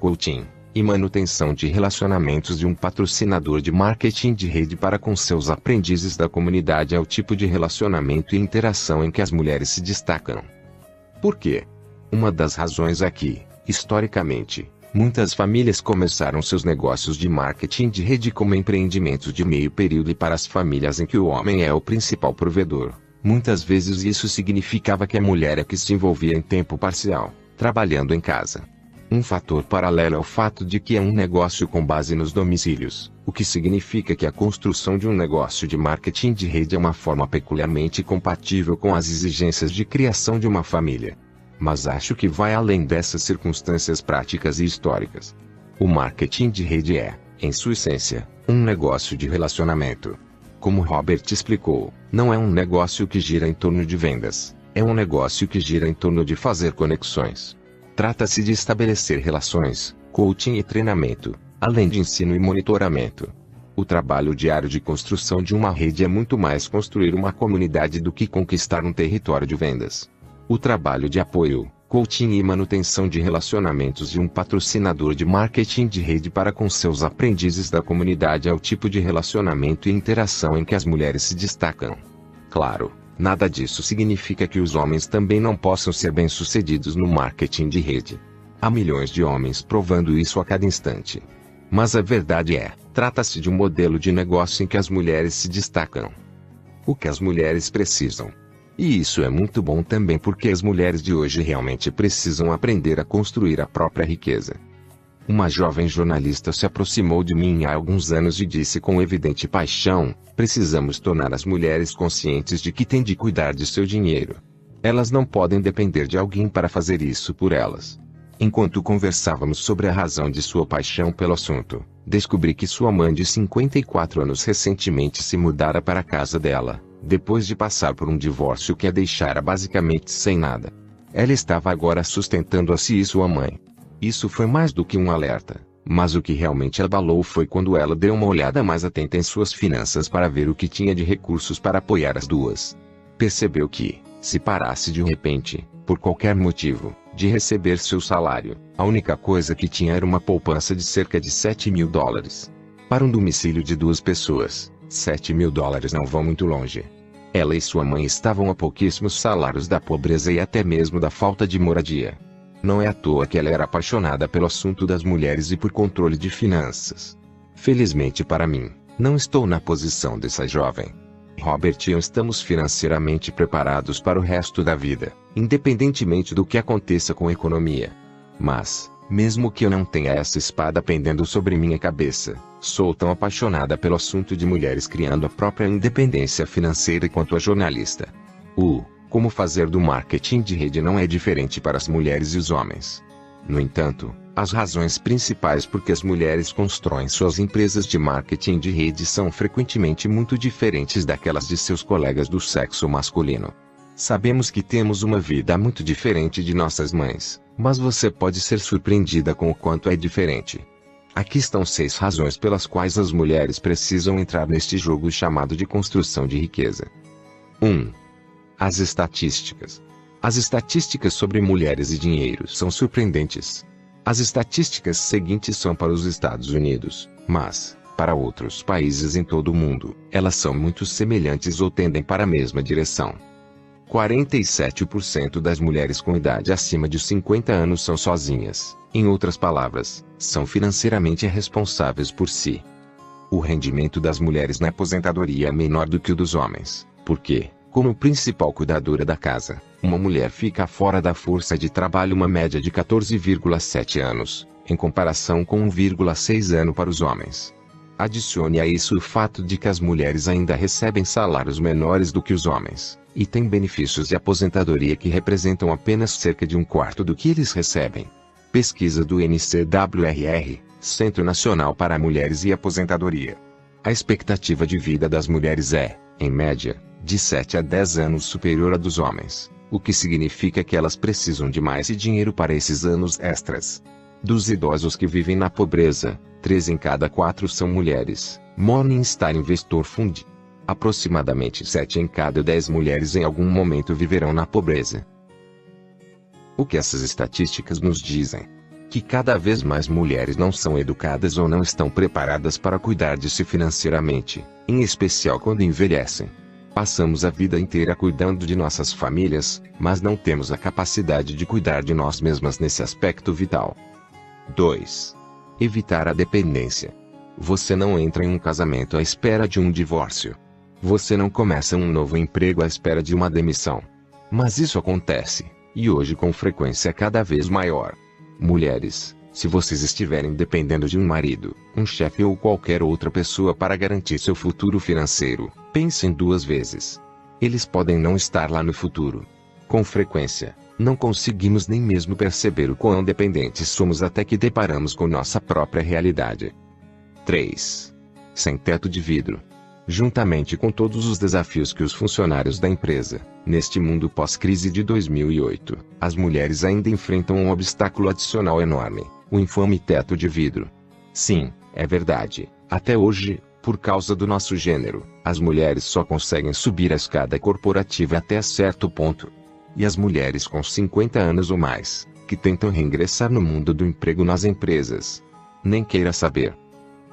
coaching e manutenção de relacionamentos de um patrocinador de marketing de rede para com seus aprendizes da comunidade é o tipo de relacionamento e interação em que as mulheres se destacam. Por quê? Uma das razões é que, historicamente, muitas famílias começaram seus negócios de marketing de rede como empreendimentos de meio período e para as famílias em que o homem é o principal provedor. Muitas vezes isso significava que a mulher é que se envolvia em tempo parcial, trabalhando em casa. Um fator paralelo é o fato de que é um negócio com base nos domicílios, o que significa que a construção de um negócio de marketing de rede é uma forma peculiarmente compatível com as exigências de criação de uma família. Mas acho que vai além dessas circunstâncias práticas e históricas. O marketing de rede é, em sua essência, um negócio de relacionamento. Como Robert explicou, não é um negócio que gira em torno de vendas, é um negócio que gira em torno de fazer conexões. Trata-se de estabelecer relações, coaching e treinamento, além de ensino e monitoramento. O trabalho diário de construção de uma rede é muito mais construir uma comunidade do que conquistar um território de vendas. O trabalho de apoio, coaching e manutenção de relacionamentos de um patrocinador de marketing de rede para com seus aprendizes da comunidade é o tipo de relacionamento e interação em que as mulheres se destacam. Claro, Nada disso significa que os homens também não possam ser bem-sucedidos no marketing de rede. Há milhões de homens provando isso a cada instante. Mas a verdade é, trata-se de um modelo de negócio em que as mulheres se destacam. O que as mulheres precisam. E isso é muito bom também porque as mulheres de hoje realmente precisam aprender a construir a própria riqueza. Uma jovem jornalista se aproximou de mim há alguns anos e disse com evidente paixão: precisamos tornar as mulheres conscientes de que têm de cuidar de seu dinheiro. Elas não podem depender de alguém para fazer isso por elas. Enquanto conversávamos sobre a razão de sua paixão pelo assunto, descobri que sua mãe de 54 anos recentemente se mudara para a casa dela, depois de passar por um divórcio que a deixara basicamente sem nada. Ela estava agora sustentando a si e sua mãe, isso foi mais do que um alerta. Mas o que realmente abalou foi quando ela deu uma olhada mais atenta em suas finanças para ver o que tinha de recursos para apoiar as duas. Percebeu que, se parasse de repente, por qualquer motivo, de receber seu salário, a única coisa que tinha era uma poupança de cerca de 7 mil dólares. Para um domicílio de duas pessoas, 7 mil dólares não vão muito longe. Ela e sua mãe estavam a pouquíssimos salários da pobreza e até mesmo da falta de moradia. Não é à toa que ela era apaixonada pelo assunto das mulheres e por controle de finanças. Felizmente para mim, não estou na posição dessa jovem. Robert e eu estamos financeiramente preparados para o resto da vida, independentemente do que aconteça com a economia. Mas, mesmo que eu não tenha essa espada pendendo sobre minha cabeça, sou tão apaixonada pelo assunto de mulheres criando a própria independência financeira quanto a jornalista. Uh, como fazer do marketing de rede não é diferente para as mulheres e os homens. No entanto, as razões principais por que as mulheres constroem suas empresas de marketing de rede são frequentemente muito diferentes daquelas de seus colegas do sexo masculino. Sabemos que temos uma vida muito diferente de nossas mães, mas você pode ser surpreendida com o quanto é diferente. Aqui estão seis razões pelas quais as mulheres precisam entrar neste jogo chamado de construção de riqueza. 1. Um, as estatísticas. As estatísticas sobre mulheres e dinheiro são surpreendentes. As estatísticas seguintes são para os Estados Unidos, mas, para outros países em todo o mundo, elas são muito semelhantes ou tendem para a mesma direção. 47% das mulheres com idade acima de 50 anos são sozinhas, em outras palavras, são financeiramente responsáveis por si. O rendimento das mulheres na aposentadoria é menor do que o dos homens, porque, como principal cuidadora da casa, uma mulher fica fora da força de trabalho uma média de 14,7 anos, em comparação com 1,6 ano para os homens. Adicione a isso o fato de que as mulheres ainda recebem salários menores do que os homens, e têm benefícios de aposentadoria que representam apenas cerca de um quarto do que eles recebem. Pesquisa do NCWRR, Centro Nacional para Mulheres e Aposentadoria. A expectativa de vida das mulheres é, em média, de 7 a 10 anos superior à dos homens, o que significa que elas precisam de mais dinheiro para esses anos extras. Dos idosos que vivem na pobreza, 3 em cada 4 são mulheres, Morningstar Investor Fund. Aproximadamente 7 em cada 10 mulheres em algum momento viverão na pobreza. O que essas estatísticas nos dizem? que cada vez mais mulheres não são educadas ou não estão preparadas para cuidar de si financeiramente, em especial quando envelhecem. Passamos a vida inteira cuidando de nossas famílias, mas não temos a capacidade de cuidar de nós mesmas nesse aspecto vital. 2. Evitar a dependência. Você não entra em um casamento à espera de um divórcio. Você não começa um novo emprego à espera de uma demissão. Mas isso acontece, e hoje com frequência cada vez maior. Mulheres, se vocês estiverem dependendo de um marido, um chefe ou qualquer outra pessoa para garantir seu futuro financeiro, pensem duas vezes. Eles podem não estar lá no futuro. Com frequência, não conseguimos nem mesmo perceber o quão dependentes somos até que deparamos com nossa própria realidade. 3. Sem teto de vidro. Juntamente com todos os desafios que os funcionários da empresa, neste mundo pós-crise de 2008, as mulheres ainda enfrentam um obstáculo adicional enorme: o infame teto de vidro. Sim, é verdade, até hoje, por causa do nosso gênero, as mulheres só conseguem subir a escada corporativa até certo ponto. E as mulheres com 50 anos ou mais, que tentam reingressar no mundo do emprego nas empresas. Nem queira saber.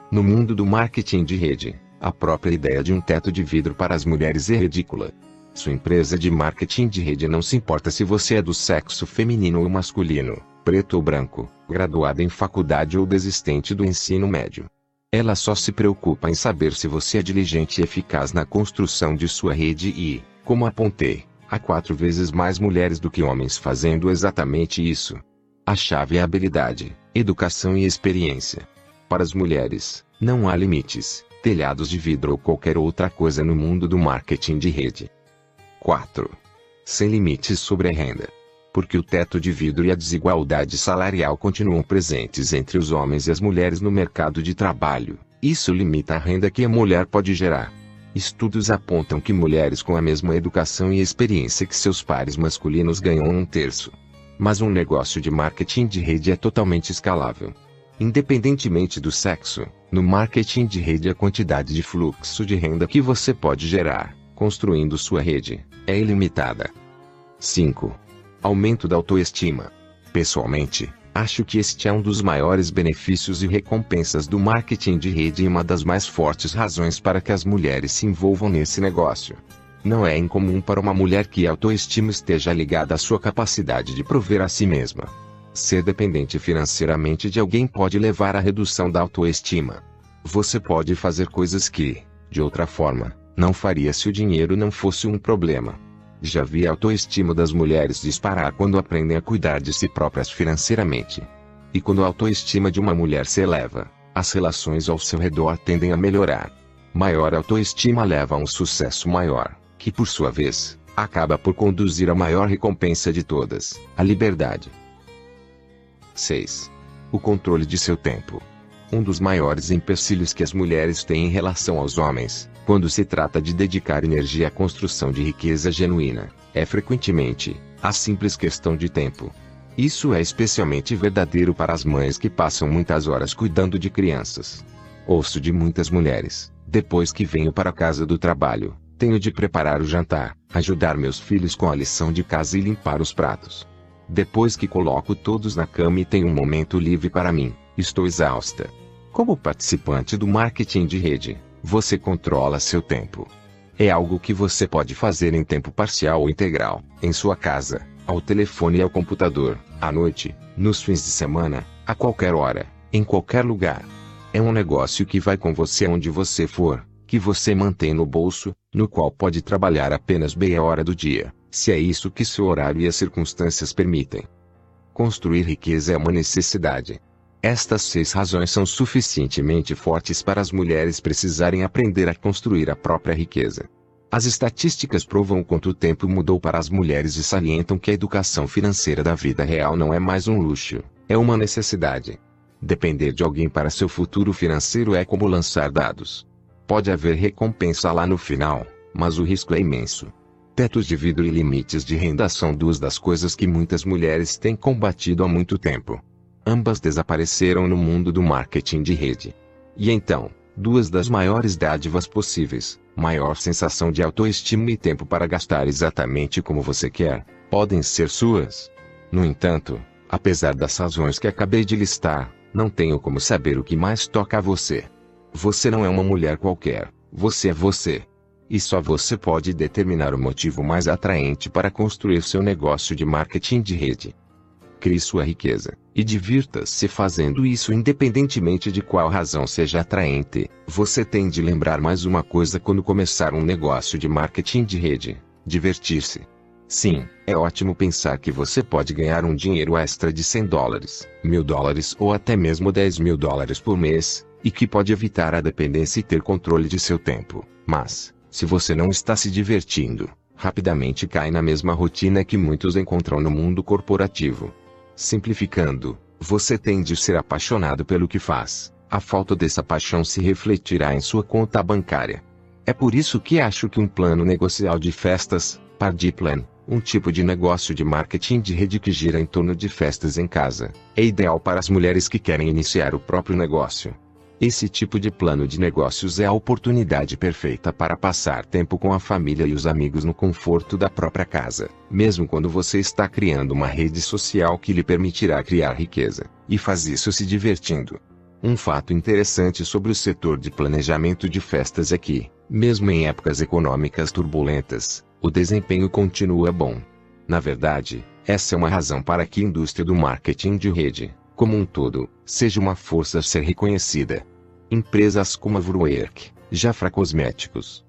No mundo do marketing de rede, a própria ideia de um teto de vidro para as mulheres é ridícula. Sua empresa de marketing de rede não se importa se você é do sexo feminino ou masculino, preto ou branco, graduado em faculdade ou desistente do ensino médio. Ela só se preocupa em saber se você é diligente e eficaz na construção de sua rede e, como apontei, há quatro vezes mais mulheres do que homens fazendo exatamente isso. A chave é habilidade, educação e experiência. Para as mulheres, não há limites telhados de vidro ou qualquer outra coisa no mundo do marketing de rede. 4. Sem limites sobre a renda. Porque o teto de vidro e a desigualdade salarial continuam presentes entre os homens e as mulheres no mercado de trabalho. Isso limita a renda que a mulher pode gerar. Estudos apontam que mulheres com a mesma educação e experiência que seus pares masculinos ganham um terço. Mas um negócio de marketing de rede é totalmente escalável. Independentemente do sexo, no marketing de rede a quantidade de fluxo de renda que você pode gerar, construindo sua rede, é ilimitada. 5. Aumento da autoestima. Pessoalmente, acho que este é um dos maiores benefícios e recompensas do marketing de rede e uma das mais fortes razões para que as mulheres se envolvam nesse negócio. Não é incomum para uma mulher que a autoestima esteja ligada à sua capacidade de prover a si mesma. Ser dependente financeiramente de alguém pode levar à redução da autoestima. Você pode fazer coisas que, de outra forma, não faria se o dinheiro não fosse um problema. Já vi a autoestima das mulheres disparar quando aprendem a cuidar de si próprias financeiramente. E quando a autoestima de uma mulher se eleva, as relações ao seu redor tendem a melhorar. Maior autoestima leva a um sucesso maior, que por sua vez, acaba por conduzir à maior recompensa de todas, a liberdade. 6. O controle de seu tempo. Um dos maiores empecilhos que as mulheres têm em relação aos homens, quando se trata de dedicar energia à construção de riqueza genuína, é frequentemente a simples questão de tempo. Isso é especialmente verdadeiro para as mães que passam muitas horas cuidando de crianças. Ouço de muitas mulheres, depois que venho para casa do trabalho, tenho de preparar o jantar, ajudar meus filhos com a lição de casa e limpar os pratos. Depois que coloco todos na cama e tenho um momento livre para mim, estou exausta. Como participante do marketing de rede, você controla seu tempo. É algo que você pode fazer em tempo parcial ou integral, em sua casa, ao telefone e ao computador, à noite, nos fins de semana, a qualquer hora, em qualquer lugar. É um negócio que vai com você onde você for, que você mantém no bolso, no qual pode trabalhar apenas meia hora do dia se é isso que seu horário e as circunstâncias permitem. Construir riqueza é uma necessidade. Estas seis razões são suficientemente fortes para as mulheres precisarem aprender a construir a própria riqueza. As estatísticas provam quanto o tempo mudou para as mulheres e salientam que a educação financeira da vida real não é mais um luxo, é uma necessidade. Depender de alguém para seu futuro financeiro é como lançar dados. Pode haver recompensa lá no final, mas o risco é imenso. Tetos de vidro e limites de renda são duas das coisas que muitas mulheres têm combatido há muito tempo. Ambas desapareceram no mundo do marketing de rede. E então, duas das maiores dádivas possíveis, maior sensação de autoestima e tempo para gastar exatamente como você quer, podem ser suas. No entanto, Apesar das razões que acabei de listar, não tenho como saber o que mais toca a você. Você não é uma mulher qualquer, você é você. E só você pode determinar o motivo mais atraente para construir seu negócio de marketing de rede. Crie sua riqueza, e divirta-se fazendo isso independentemente de qual razão seja atraente. Você tem de lembrar mais uma coisa quando começar um negócio de marketing de rede: divertir-se. Sim, é ótimo pensar que você pode ganhar um dinheiro extra de 100 dólares, mil dólares ou até mesmo 10 mil dólares por mês, e que pode evitar a dependência e ter controle de seu tempo. Mas, se você não está se divertindo, rapidamente cai na mesma rotina que muitos encontram no mundo corporativo. Simplificando, você tem de ser apaixonado pelo que faz. A falta dessa paixão se refletirá em sua conta bancária. É por isso que acho que um plano negocial de festas, Party Plan, um tipo de negócio de marketing de rede que gira em torno de festas em casa, é ideal para as mulheres que querem iniciar o próprio negócio. Esse tipo de plano de negócios é a oportunidade perfeita para passar tempo com a família e os amigos no conforto da própria casa, mesmo quando você está criando uma rede social que lhe permitirá criar riqueza, e faz isso se divertindo. Um fato interessante sobre o setor de planejamento de festas é que, mesmo em épocas econômicas turbulentas, o desempenho continua bom. Na verdade, essa é uma razão para que a indústria do marketing de rede, como um todo, seja uma força a ser reconhecida. Empresas como a Vrwork, Jafra Cosméticos,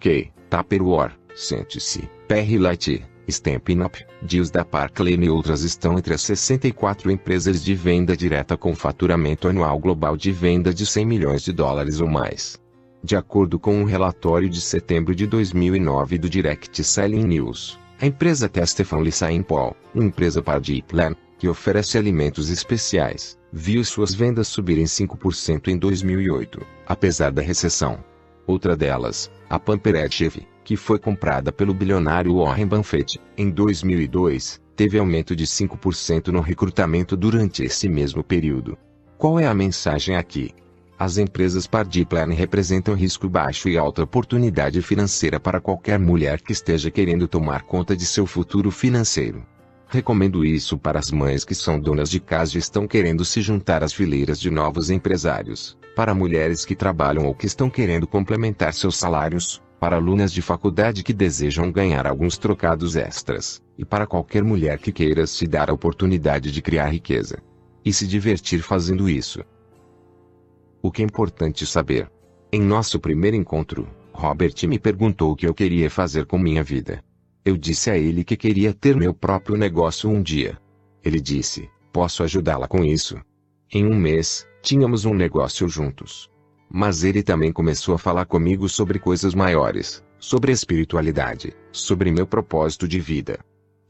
Kay, Tupperware, Sente-se, Perry Light, Stampin' Up, Deals da Parklane e outras estão entre as 64 empresas de venda direta com faturamento anual global de venda de 100 milhões de dólares ou mais. De acordo com um relatório de setembro de 2009 do Direct Selling News, a empresa Testefan Saint Paul, empresa para Plan, que oferece alimentos especiais, viu suas vendas subirem 5% em 2008, apesar da recessão. Outra delas, a Pampered Chef, que foi comprada pelo bilionário Warren Buffett, em 2002, teve aumento de 5% no recrutamento durante esse mesmo período. Qual é a mensagem aqui? As empresas Plan representam risco baixo e alta oportunidade financeira para qualquer mulher que esteja querendo tomar conta de seu futuro financeiro. Recomendo isso para as mães que são donas de casa e estão querendo se juntar às fileiras de novos empresários, para mulheres que trabalham ou que estão querendo complementar seus salários, para alunas de faculdade que desejam ganhar alguns trocados extras, e para qualquer mulher que queira se dar a oportunidade de criar riqueza e se divertir fazendo isso. O que é importante saber? Em nosso primeiro encontro, Robert me perguntou o que eu queria fazer com minha vida. Eu disse a ele que queria ter meu próprio negócio um dia. Ele disse: Posso ajudá-la com isso. Em um mês, tínhamos um negócio juntos. Mas ele também começou a falar comigo sobre coisas maiores, sobre espiritualidade, sobre meu propósito de vida.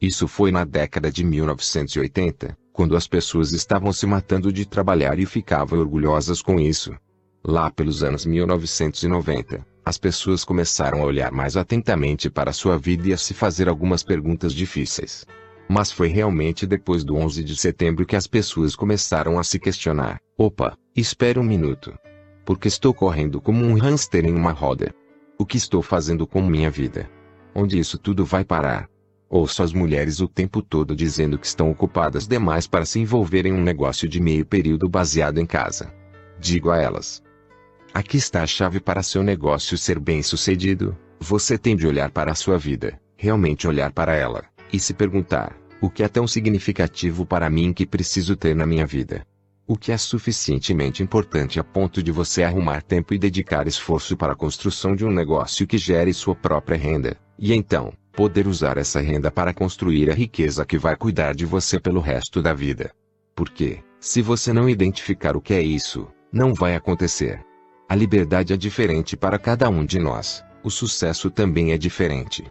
Isso foi na década de 1980, quando as pessoas estavam se matando de trabalhar e ficavam orgulhosas com isso. Lá pelos anos 1990, as pessoas começaram a olhar mais atentamente para sua vida e a se fazer algumas perguntas difíceis. Mas foi realmente depois do 11 de setembro que as pessoas começaram a se questionar: opa, espere um minuto. Porque estou correndo como um hamster em uma roda? O que estou fazendo com minha vida? Onde isso tudo vai parar? Ouço as mulheres o tempo todo dizendo que estão ocupadas demais para se envolver em um negócio de meio período baseado em casa. Digo a elas: Aqui está a chave para seu negócio ser bem sucedido. Você tem de olhar para a sua vida, realmente olhar para ela, e se perguntar: o que é tão significativo para mim que preciso ter na minha vida? O que é suficientemente importante a ponto de você arrumar tempo e dedicar esforço para a construção de um negócio que gere sua própria renda, e então, poder usar essa renda para construir a riqueza que vai cuidar de você pelo resto da vida? Porque, se você não identificar o que é isso, não vai acontecer. A liberdade é diferente para cada um de nós. O sucesso também é diferente.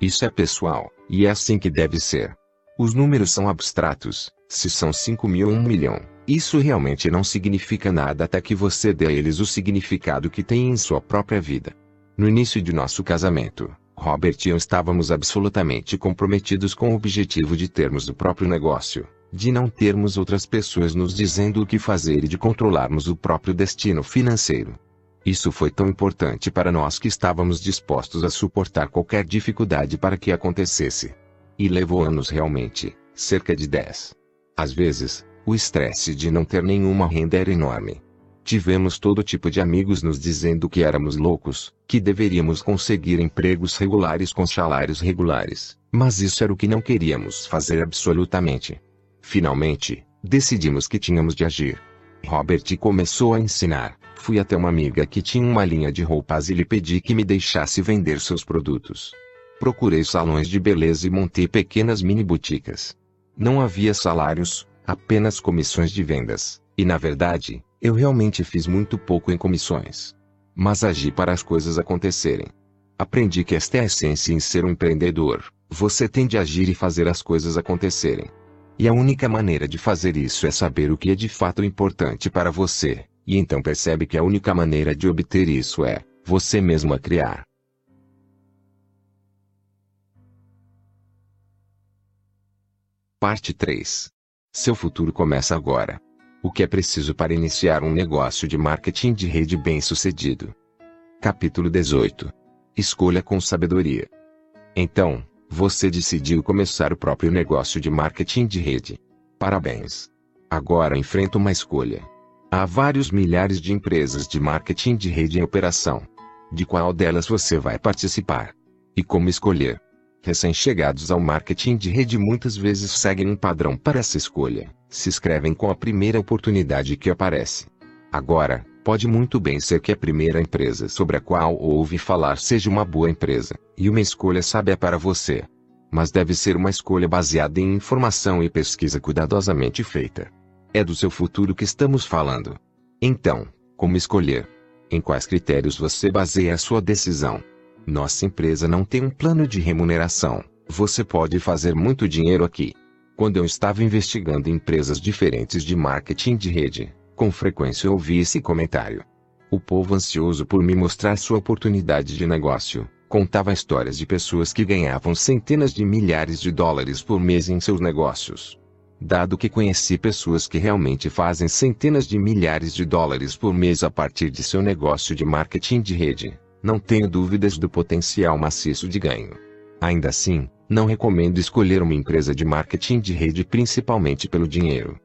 Isso é pessoal, e é assim que deve ser. Os números são abstratos. Se são 5 mil ou 1 milhão, isso realmente não significa nada até que você dê a eles o significado que tem em sua própria vida. No início de nosso casamento, Robert e eu estávamos absolutamente comprometidos com o objetivo de termos o próprio negócio, de não termos outras pessoas nos dizendo o que fazer e de controlarmos o próprio destino financeiro. Isso foi tão importante para nós que estávamos dispostos a suportar qualquer dificuldade para que acontecesse. E levou anos realmente, cerca de 10. Às vezes, o estresse de não ter nenhuma renda era enorme. Tivemos todo tipo de amigos nos dizendo que éramos loucos, que deveríamos conseguir empregos regulares com salários regulares, mas isso era o que não queríamos fazer absolutamente. Finalmente, decidimos que tínhamos de agir. Robert começou a ensinar. Fui até uma amiga que tinha uma linha de roupas e lhe pedi que me deixasse vender seus produtos. Procurei salões de beleza e montei pequenas mini boticas. Não havia salários, apenas comissões de vendas, e na verdade, eu realmente fiz muito pouco em comissões. Mas agi para as coisas acontecerem. Aprendi que esta é a essência em ser um empreendedor. Você tem de agir e fazer as coisas acontecerem. E a única maneira de fazer isso é saber o que é de fato importante para você, e então percebe que a única maneira de obter isso é você mesmo a criar. Parte 3. Seu futuro começa agora. O que é preciso para iniciar um negócio de marketing de rede bem-sucedido? Capítulo 18. Escolha com sabedoria. Então, você decidiu começar o próprio negócio de marketing de rede. Parabéns! Agora enfrenta uma escolha. Há vários milhares de empresas de marketing de rede em operação. De qual delas você vai participar? E como escolher? Recém-chegados ao marketing de rede muitas vezes seguem um padrão para essa escolha. Se inscrevem com a primeira oportunidade que aparece. Agora, Pode muito bem ser que a primeira empresa sobre a qual ouve falar seja uma boa empresa, e uma escolha sábia para você. Mas deve ser uma escolha baseada em informação e pesquisa cuidadosamente feita. É do seu futuro que estamos falando. Então, como escolher? Em quais critérios você baseia a sua decisão? Nossa empresa não tem um plano de remuneração. Você pode fazer muito dinheiro aqui. Quando eu estava investigando empresas diferentes de marketing de rede, com frequência ouvi esse comentário. O povo ansioso por me mostrar sua oportunidade de negócio, contava histórias de pessoas que ganhavam centenas de milhares de dólares por mês em seus negócios. Dado que conheci pessoas que realmente fazem centenas de milhares de dólares por mês a partir de seu negócio de marketing de rede, não tenho dúvidas do potencial maciço de ganho. Ainda assim, não recomendo escolher uma empresa de marketing de rede principalmente pelo dinheiro.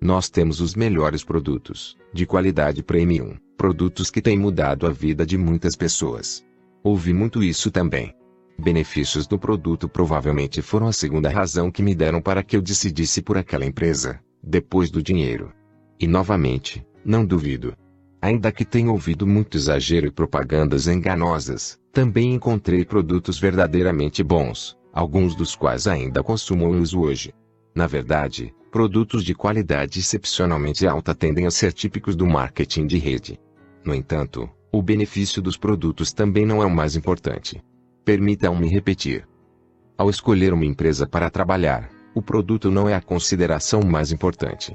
Nós temos os melhores produtos, de qualidade premium, produtos que têm mudado a vida de muitas pessoas. Ouvi muito isso também. Benefícios do produto provavelmente foram a segunda razão que me deram para que eu decidisse por aquela empresa, depois do dinheiro. E novamente, não duvido. Ainda que tenha ouvido muito exagero e propagandas enganosas, também encontrei produtos verdadeiramente bons, alguns dos quais ainda consumo e uso hoje. Na verdade, Produtos de qualidade excepcionalmente alta tendem a ser típicos do marketing de rede. No entanto, o benefício dos produtos também não é o mais importante. Permitam-me repetir. Ao escolher uma empresa para trabalhar, o produto não é a consideração mais importante.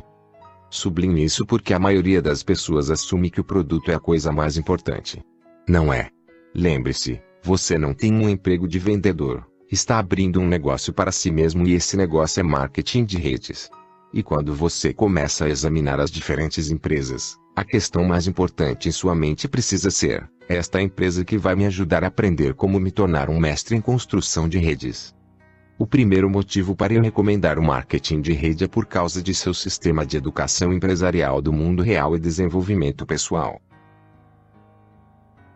Sublinho isso porque a maioria das pessoas assume que o produto é a coisa mais importante. Não é. Lembre-se, você não tem um emprego de vendedor, está abrindo um negócio para si mesmo e esse negócio é marketing de redes. E quando você começa a examinar as diferentes empresas, a questão mais importante em sua mente precisa ser: esta empresa que vai me ajudar a aprender como me tornar um mestre em construção de redes. O primeiro motivo para eu recomendar o marketing de rede é por causa de seu sistema de educação empresarial do mundo real e desenvolvimento pessoal.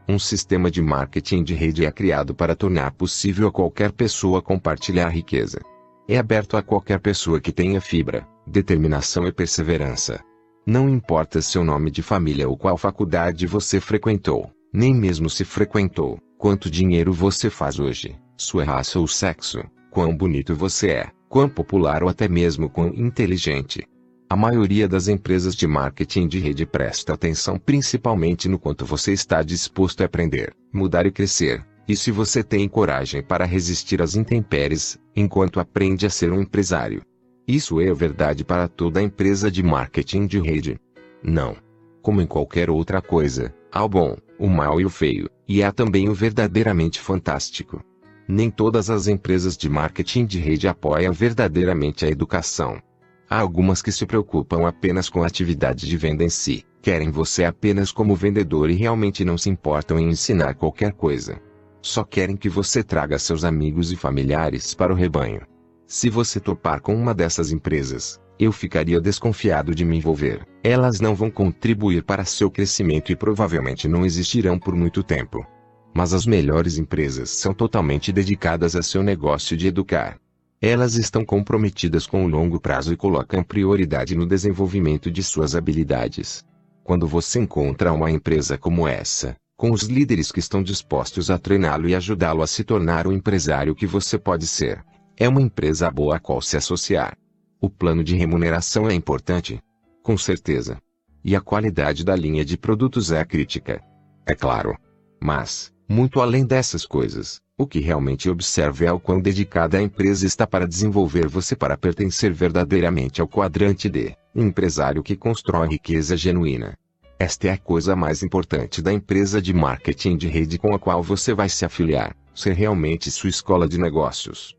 Um sistema de marketing de rede é criado para tornar possível a qualquer pessoa compartilhar riqueza. É aberto a qualquer pessoa que tenha fibra, determinação e perseverança. Não importa seu nome de família ou qual faculdade você frequentou, nem mesmo se frequentou, quanto dinheiro você faz hoje, sua raça ou sexo, quão bonito você é, quão popular ou até mesmo quão inteligente. A maioria das empresas de marketing de rede presta atenção principalmente no quanto você está disposto a aprender, mudar e crescer, e se você tem coragem para resistir às intempéries, enquanto aprende a ser um empresário. Isso é verdade para toda empresa de marketing de rede. Não. Como em qualquer outra coisa, há o bom, o mal e o feio, e há também o verdadeiramente fantástico. Nem todas as empresas de marketing de rede apoiam verdadeiramente a educação. Há algumas que se preocupam apenas com a atividade de venda em si, querem você apenas como vendedor e realmente não se importam em ensinar qualquer coisa. Só querem que você traga seus amigos e familiares para o rebanho. Se você topar com uma dessas empresas, eu ficaria desconfiado de me envolver. Elas não vão contribuir para seu crescimento e provavelmente não existirão por muito tempo. Mas as melhores empresas são totalmente dedicadas a seu negócio de educar. Elas estão comprometidas com o longo prazo e colocam prioridade no desenvolvimento de suas habilidades. Quando você encontra uma empresa como essa, com os líderes que estão dispostos a treiná-lo e ajudá-lo a se tornar o empresário que você pode ser, é uma empresa boa a qual se associar. O plano de remuneração é importante? Com certeza. E a qualidade da linha de produtos é crítica. É claro. Mas, muito além dessas coisas, o que realmente observa é o quão dedicada a empresa está para desenvolver você para pertencer verdadeiramente ao quadrante D, empresário que constrói riqueza genuína. Esta é a coisa mais importante da empresa de marketing de rede com a qual você vai se afiliar, ser realmente sua escola de negócios.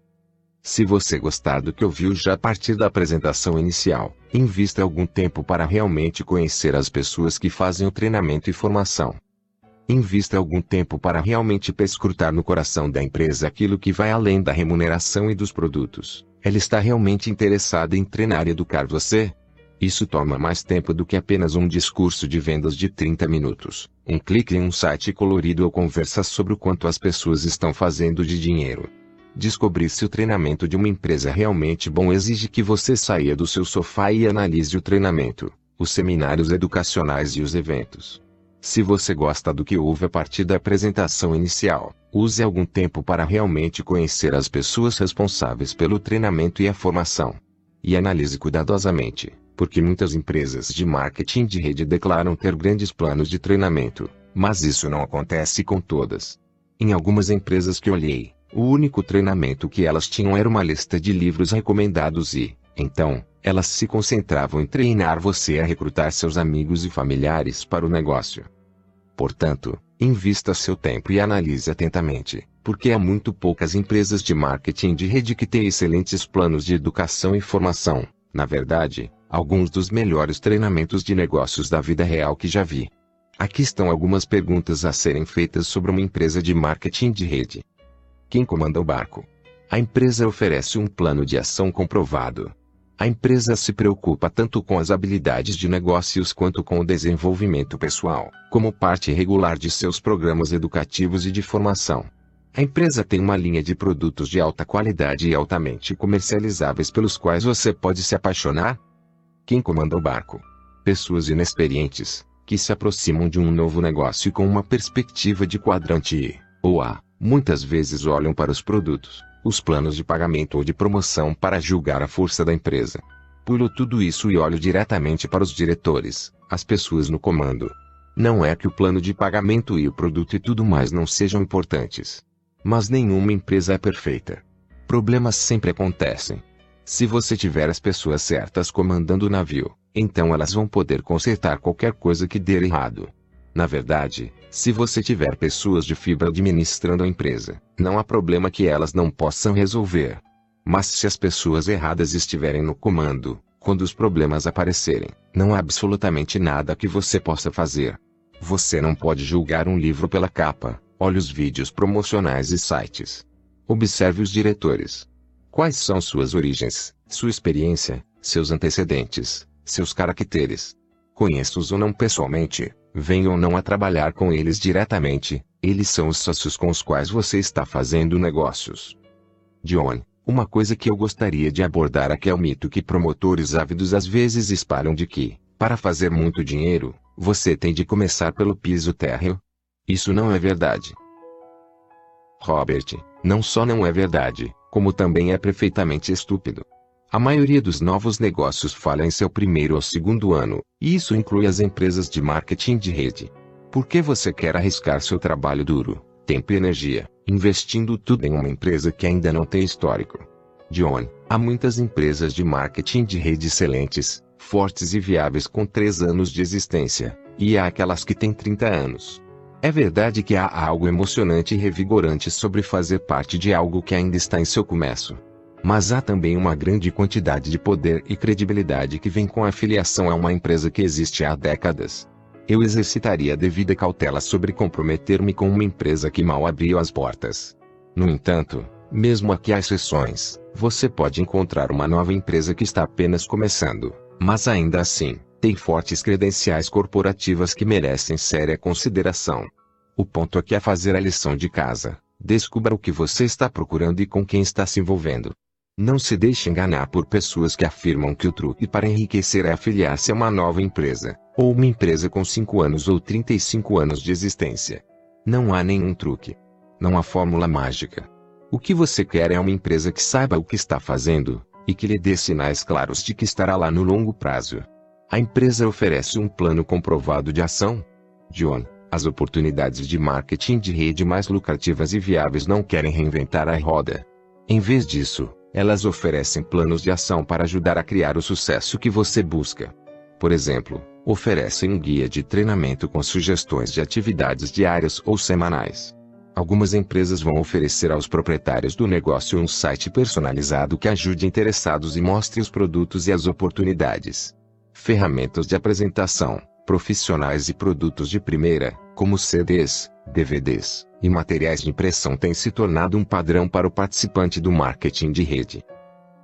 Se você gostar do que ouviu já a partir da apresentação inicial, invista algum tempo para realmente conhecer as pessoas que fazem o treinamento e formação. Invista algum tempo para realmente perscrutar no coração da empresa aquilo que vai além da remuneração e dos produtos. Ela está realmente interessada em treinar e educar você? Isso toma mais tempo do que apenas um discurso de vendas de 30 minutos, um clique em um site colorido ou conversa sobre o quanto as pessoas estão fazendo de dinheiro. Descobrir se o treinamento de uma empresa é realmente bom exige que você saia do seu sofá e analise o treinamento, os seminários educacionais e os eventos. Se você gosta do que houve a partir da apresentação inicial, use algum tempo para realmente conhecer as pessoas responsáveis pelo treinamento e a formação. E analise cuidadosamente, porque muitas empresas de marketing de rede declaram ter grandes planos de treinamento, mas isso não acontece com todas. Em algumas empresas que olhei, o único treinamento que elas tinham era uma lista de livros recomendados e, então, elas se concentravam em treinar você a recrutar seus amigos e familiares para o negócio. Portanto, invista seu tempo e analise atentamente, porque há muito poucas empresas de marketing de rede que têm excelentes planos de educação e formação. Na verdade, alguns dos melhores treinamentos de negócios da vida real que já vi. Aqui estão algumas perguntas a serem feitas sobre uma empresa de marketing de rede. Quem comanda o barco? A empresa oferece um plano de ação comprovado. A empresa se preocupa tanto com as habilidades de negócios quanto com o desenvolvimento pessoal, como parte regular de seus programas educativos e de formação. A empresa tem uma linha de produtos de alta qualidade e altamente comercializáveis pelos quais você pode se apaixonar? Quem comanda o barco? Pessoas inexperientes, que se aproximam de um novo negócio com uma perspectiva de quadrante E, ou A, Muitas vezes olham para os produtos, os planos de pagamento ou de promoção para julgar a força da empresa. Pulo tudo isso e olho diretamente para os diretores, as pessoas no comando. Não é que o plano de pagamento e o produto e tudo mais não sejam importantes. Mas nenhuma empresa é perfeita. Problemas sempre acontecem. Se você tiver as pessoas certas comandando o navio, então elas vão poder consertar qualquer coisa que der errado. Na verdade, se você tiver pessoas de fibra administrando a empresa, não há problema que elas não possam resolver. Mas se as pessoas erradas estiverem no comando, quando os problemas aparecerem, não há absolutamente nada que você possa fazer. Você não pode julgar um livro pela capa, olhe os vídeos promocionais e sites. Observe os diretores. Quais são suas origens, sua experiência, seus antecedentes, seus caracteres? Conheça-os ou não pessoalmente, venham não a trabalhar com eles diretamente, eles são os sócios com os quais você está fazendo negócios. John, uma coisa que eu gostaria de abordar aqui é o mito que promotores ávidos às vezes espalham de que, para fazer muito dinheiro, você tem de começar pelo piso térreo. Isso não é verdade. Robert, não só não é verdade, como também é perfeitamente estúpido. A maioria dos novos negócios falha em seu primeiro ou segundo ano, e isso inclui as empresas de marketing de rede. Por que você quer arriscar seu trabalho duro, tempo e energia, investindo tudo em uma empresa que ainda não tem histórico? John, há muitas empresas de marketing de rede excelentes, fortes e viáveis com 3 anos de existência, e há aquelas que têm 30 anos. É verdade que há algo emocionante e revigorante sobre fazer parte de algo que ainda está em seu começo. Mas há também uma grande quantidade de poder e credibilidade que vem com a afiliação a uma empresa que existe há décadas. Eu exercitaria devida cautela sobre comprometer-me com uma empresa que mal abriu as portas. No entanto, Mesmo aqui há exceções, você pode encontrar uma nova empresa que está apenas começando, mas ainda assim, tem fortes credenciais corporativas que merecem séria consideração. O ponto aqui é fazer a lição de casa. Descubra o que você está procurando e com quem está se envolvendo. Não se deixe enganar por pessoas que afirmam que o truque para enriquecer é afiliar-se a uma nova empresa, ou uma empresa com 5 anos ou 35 anos de existência. Não há nenhum truque. Não há fórmula mágica. O que você quer é uma empresa que saiba o que está fazendo, e que lhe dê sinais claros de que estará lá no longo prazo. A empresa oferece um plano comprovado de ação? John, as oportunidades de marketing de rede mais lucrativas e viáveis não querem reinventar a roda. Em vez disso, elas oferecem planos de ação para ajudar a criar o sucesso que você busca. Por exemplo, oferecem um guia de treinamento com sugestões de atividades diárias ou semanais Algumas empresas vão oferecer aos proprietários do negócio um site personalizado que ajude interessados e mostre os produtos e as oportunidades. Ferramentas de apresentação, profissionais e produtos de primeira, como CDs, DVDs e materiais de impressão têm se tornado um padrão para o participante do marketing de rede.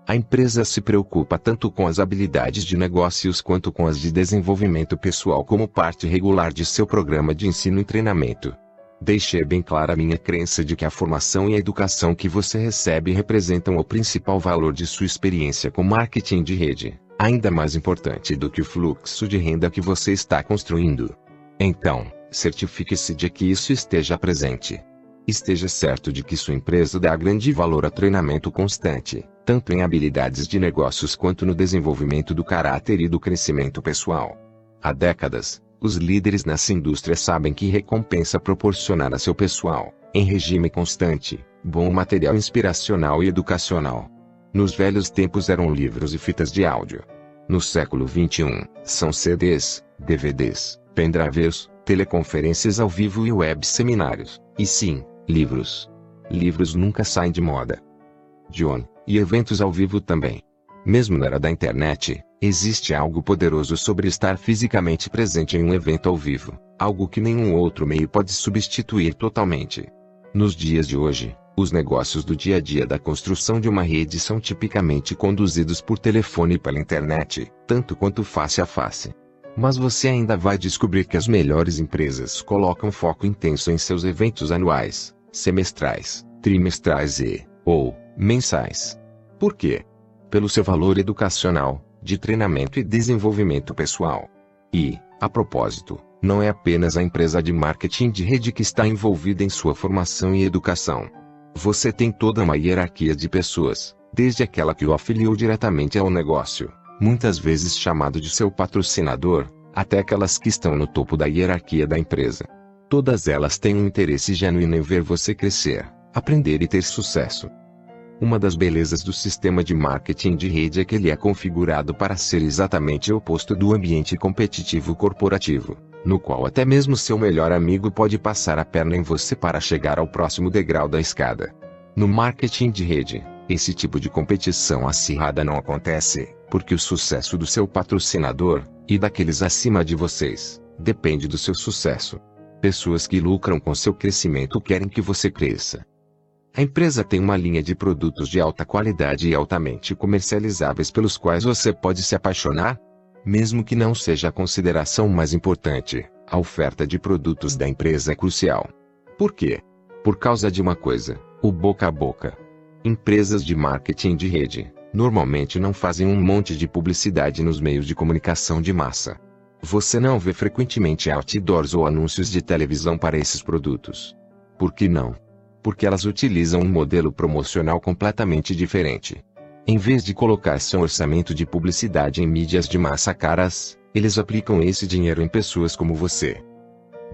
A empresa se preocupa tanto com as habilidades de negócios quanto com as de desenvolvimento pessoal como parte regular de seu programa de ensino e treinamento. Deixei bem clara minha crença de que a formação e a educação que você recebe representam o principal valor de sua experiência com marketing de rede, ainda mais importante do que o fluxo de renda que você está construindo. Então, certifique-se de que isso esteja presente. Esteja certo de que sua empresa dá grande valor a treinamento constante, tanto em habilidades de negócios quanto no desenvolvimento do caráter e do crescimento pessoal. Há décadas, os líderes nessa indústria sabem que recompensa proporcionar a seu pessoal, em regime constante, bom material inspiracional e educacional. Nos velhos tempos eram livros e fitas de áudio. No século XXI, são CDs, DVDs, pendrives, teleconferências ao vivo e web seminários. E sim, livros. Livros nunca saem de moda. John, e eventos ao vivo também. Mesmo na era da internet, existe algo poderoso sobre estar fisicamente presente em um evento ao vivo, algo que nenhum outro meio pode substituir totalmente. Nos dias de hoje, os negócios do dia a dia da construção de uma rede são tipicamente conduzidos por telefone e pela internet, tanto quanto face a face. Mas você ainda vai descobrir que as melhores empresas colocam foco intenso em seus eventos anuais, semestrais, trimestrais e, ou, mensais. Por quê? pelo seu valor educacional, de treinamento e desenvolvimento pessoal. E, a propósito, não é apenas a empresa de marketing de rede que está envolvida em sua formação e educação. Você tem toda uma hierarquia de pessoas, desde aquela que o afiliou diretamente ao negócio, muitas vezes chamado de seu patrocinador, até aquelas que estão no topo da hierarquia da empresa. Todas elas têm um interesse genuíno em ver você crescer, aprender e ter sucesso. Uma das belezas do sistema de marketing de rede é que ele é configurado para ser exatamente o oposto do ambiente competitivo corporativo, no qual até mesmo seu melhor amigo pode passar a perna em você para chegar ao próximo degrau da escada. No marketing de rede, esse tipo de competição acirrada não acontece, porque o sucesso do seu patrocinador, e daqueles acima de vocês, depende do seu sucesso. Pessoas que lucram com seu crescimento querem que você cresça. A empresa tem uma linha de produtos de alta qualidade e altamente comercializáveis pelos quais você pode se apaixonar? Mesmo que não seja a consideração mais importante, a oferta de produtos da empresa é crucial. Por quê? Por causa de uma coisa: o boca a boca. Empresas de marketing de rede, normalmente não fazem um monte de publicidade nos meios de comunicação de massa. Você não vê frequentemente outdoors ou anúncios de televisão para esses produtos. Por que não? porque elas utilizam um modelo promocional completamente diferente. Em vez de colocar seu orçamento de publicidade em mídias de massa caras, eles aplicam esse dinheiro em pessoas como você.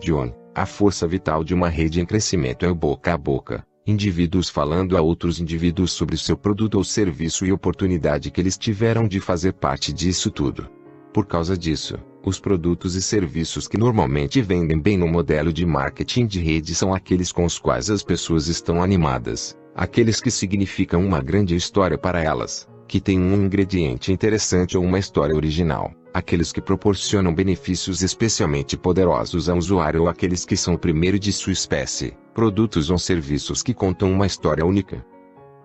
John, a força vital de uma rede em crescimento é o boca a boca, indivíduos falando a outros indivíduos sobre seu produto ou serviço e oportunidade que eles tiveram de fazer parte disso tudo. Por causa disso, os produtos e serviços que normalmente vendem bem no modelo de marketing de rede são aqueles com os quais as pessoas estão animadas, aqueles que significam uma grande história para elas, que têm um ingrediente interessante ou uma história original, aqueles que proporcionam benefícios especialmente poderosos ao usuário ou aqueles que são o primeiro de sua espécie, produtos ou serviços que contam uma história única.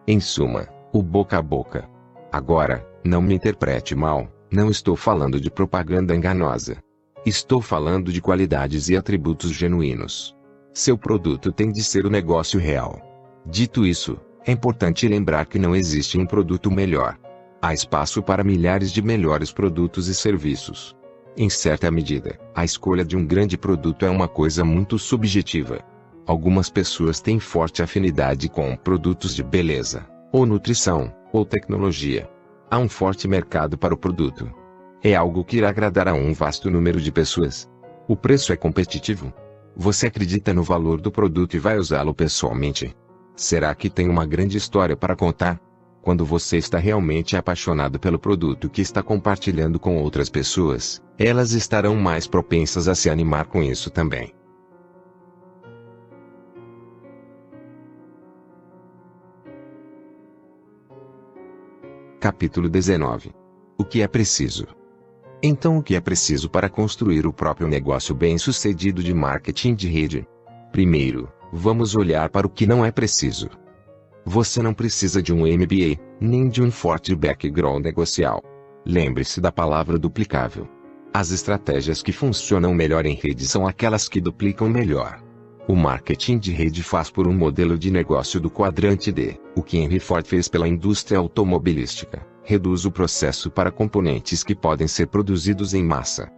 Em suma, o boca a boca. Agora, não me interprete mal, não estou falando de propaganda enganosa. Estou falando de qualidades e atributos genuínos. Seu produto tem de ser o negócio real. Dito isso, é importante lembrar que não existe um produto melhor. Há espaço para milhares de melhores produtos e serviços. Em certa medida, a escolha de um grande produto é uma coisa muito subjetiva. Algumas pessoas têm forte afinidade com produtos de beleza, ou nutrição, ou tecnologia. Há um forte mercado para o produto. É algo que irá agradar a um vasto número de pessoas. O preço é competitivo. Você acredita no valor do produto e vai usá-lo pessoalmente. Será que tem uma grande história para contar? Quando você está realmente apaixonado pelo produto que está compartilhando com outras pessoas, elas estarão mais propensas a se animar com isso também. Capítulo 19 O que é preciso? Então, o que é preciso para construir o próprio negócio bem-sucedido de marketing de rede? Primeiro, vamos olhar para o que não é preciso. Você não precisa de um MBA, nem de um forte background negocial. Lembre-se da palavra duplicável. As estratégias que funcionam melhor em rede são aquelas que duplicam melhor. O marketing de rede faz por um modelo de negócio do quadrante D, o que Henry Ford fez pela indústria automobilística. Reduz o processo para componentes que podem ser produzidos em massa.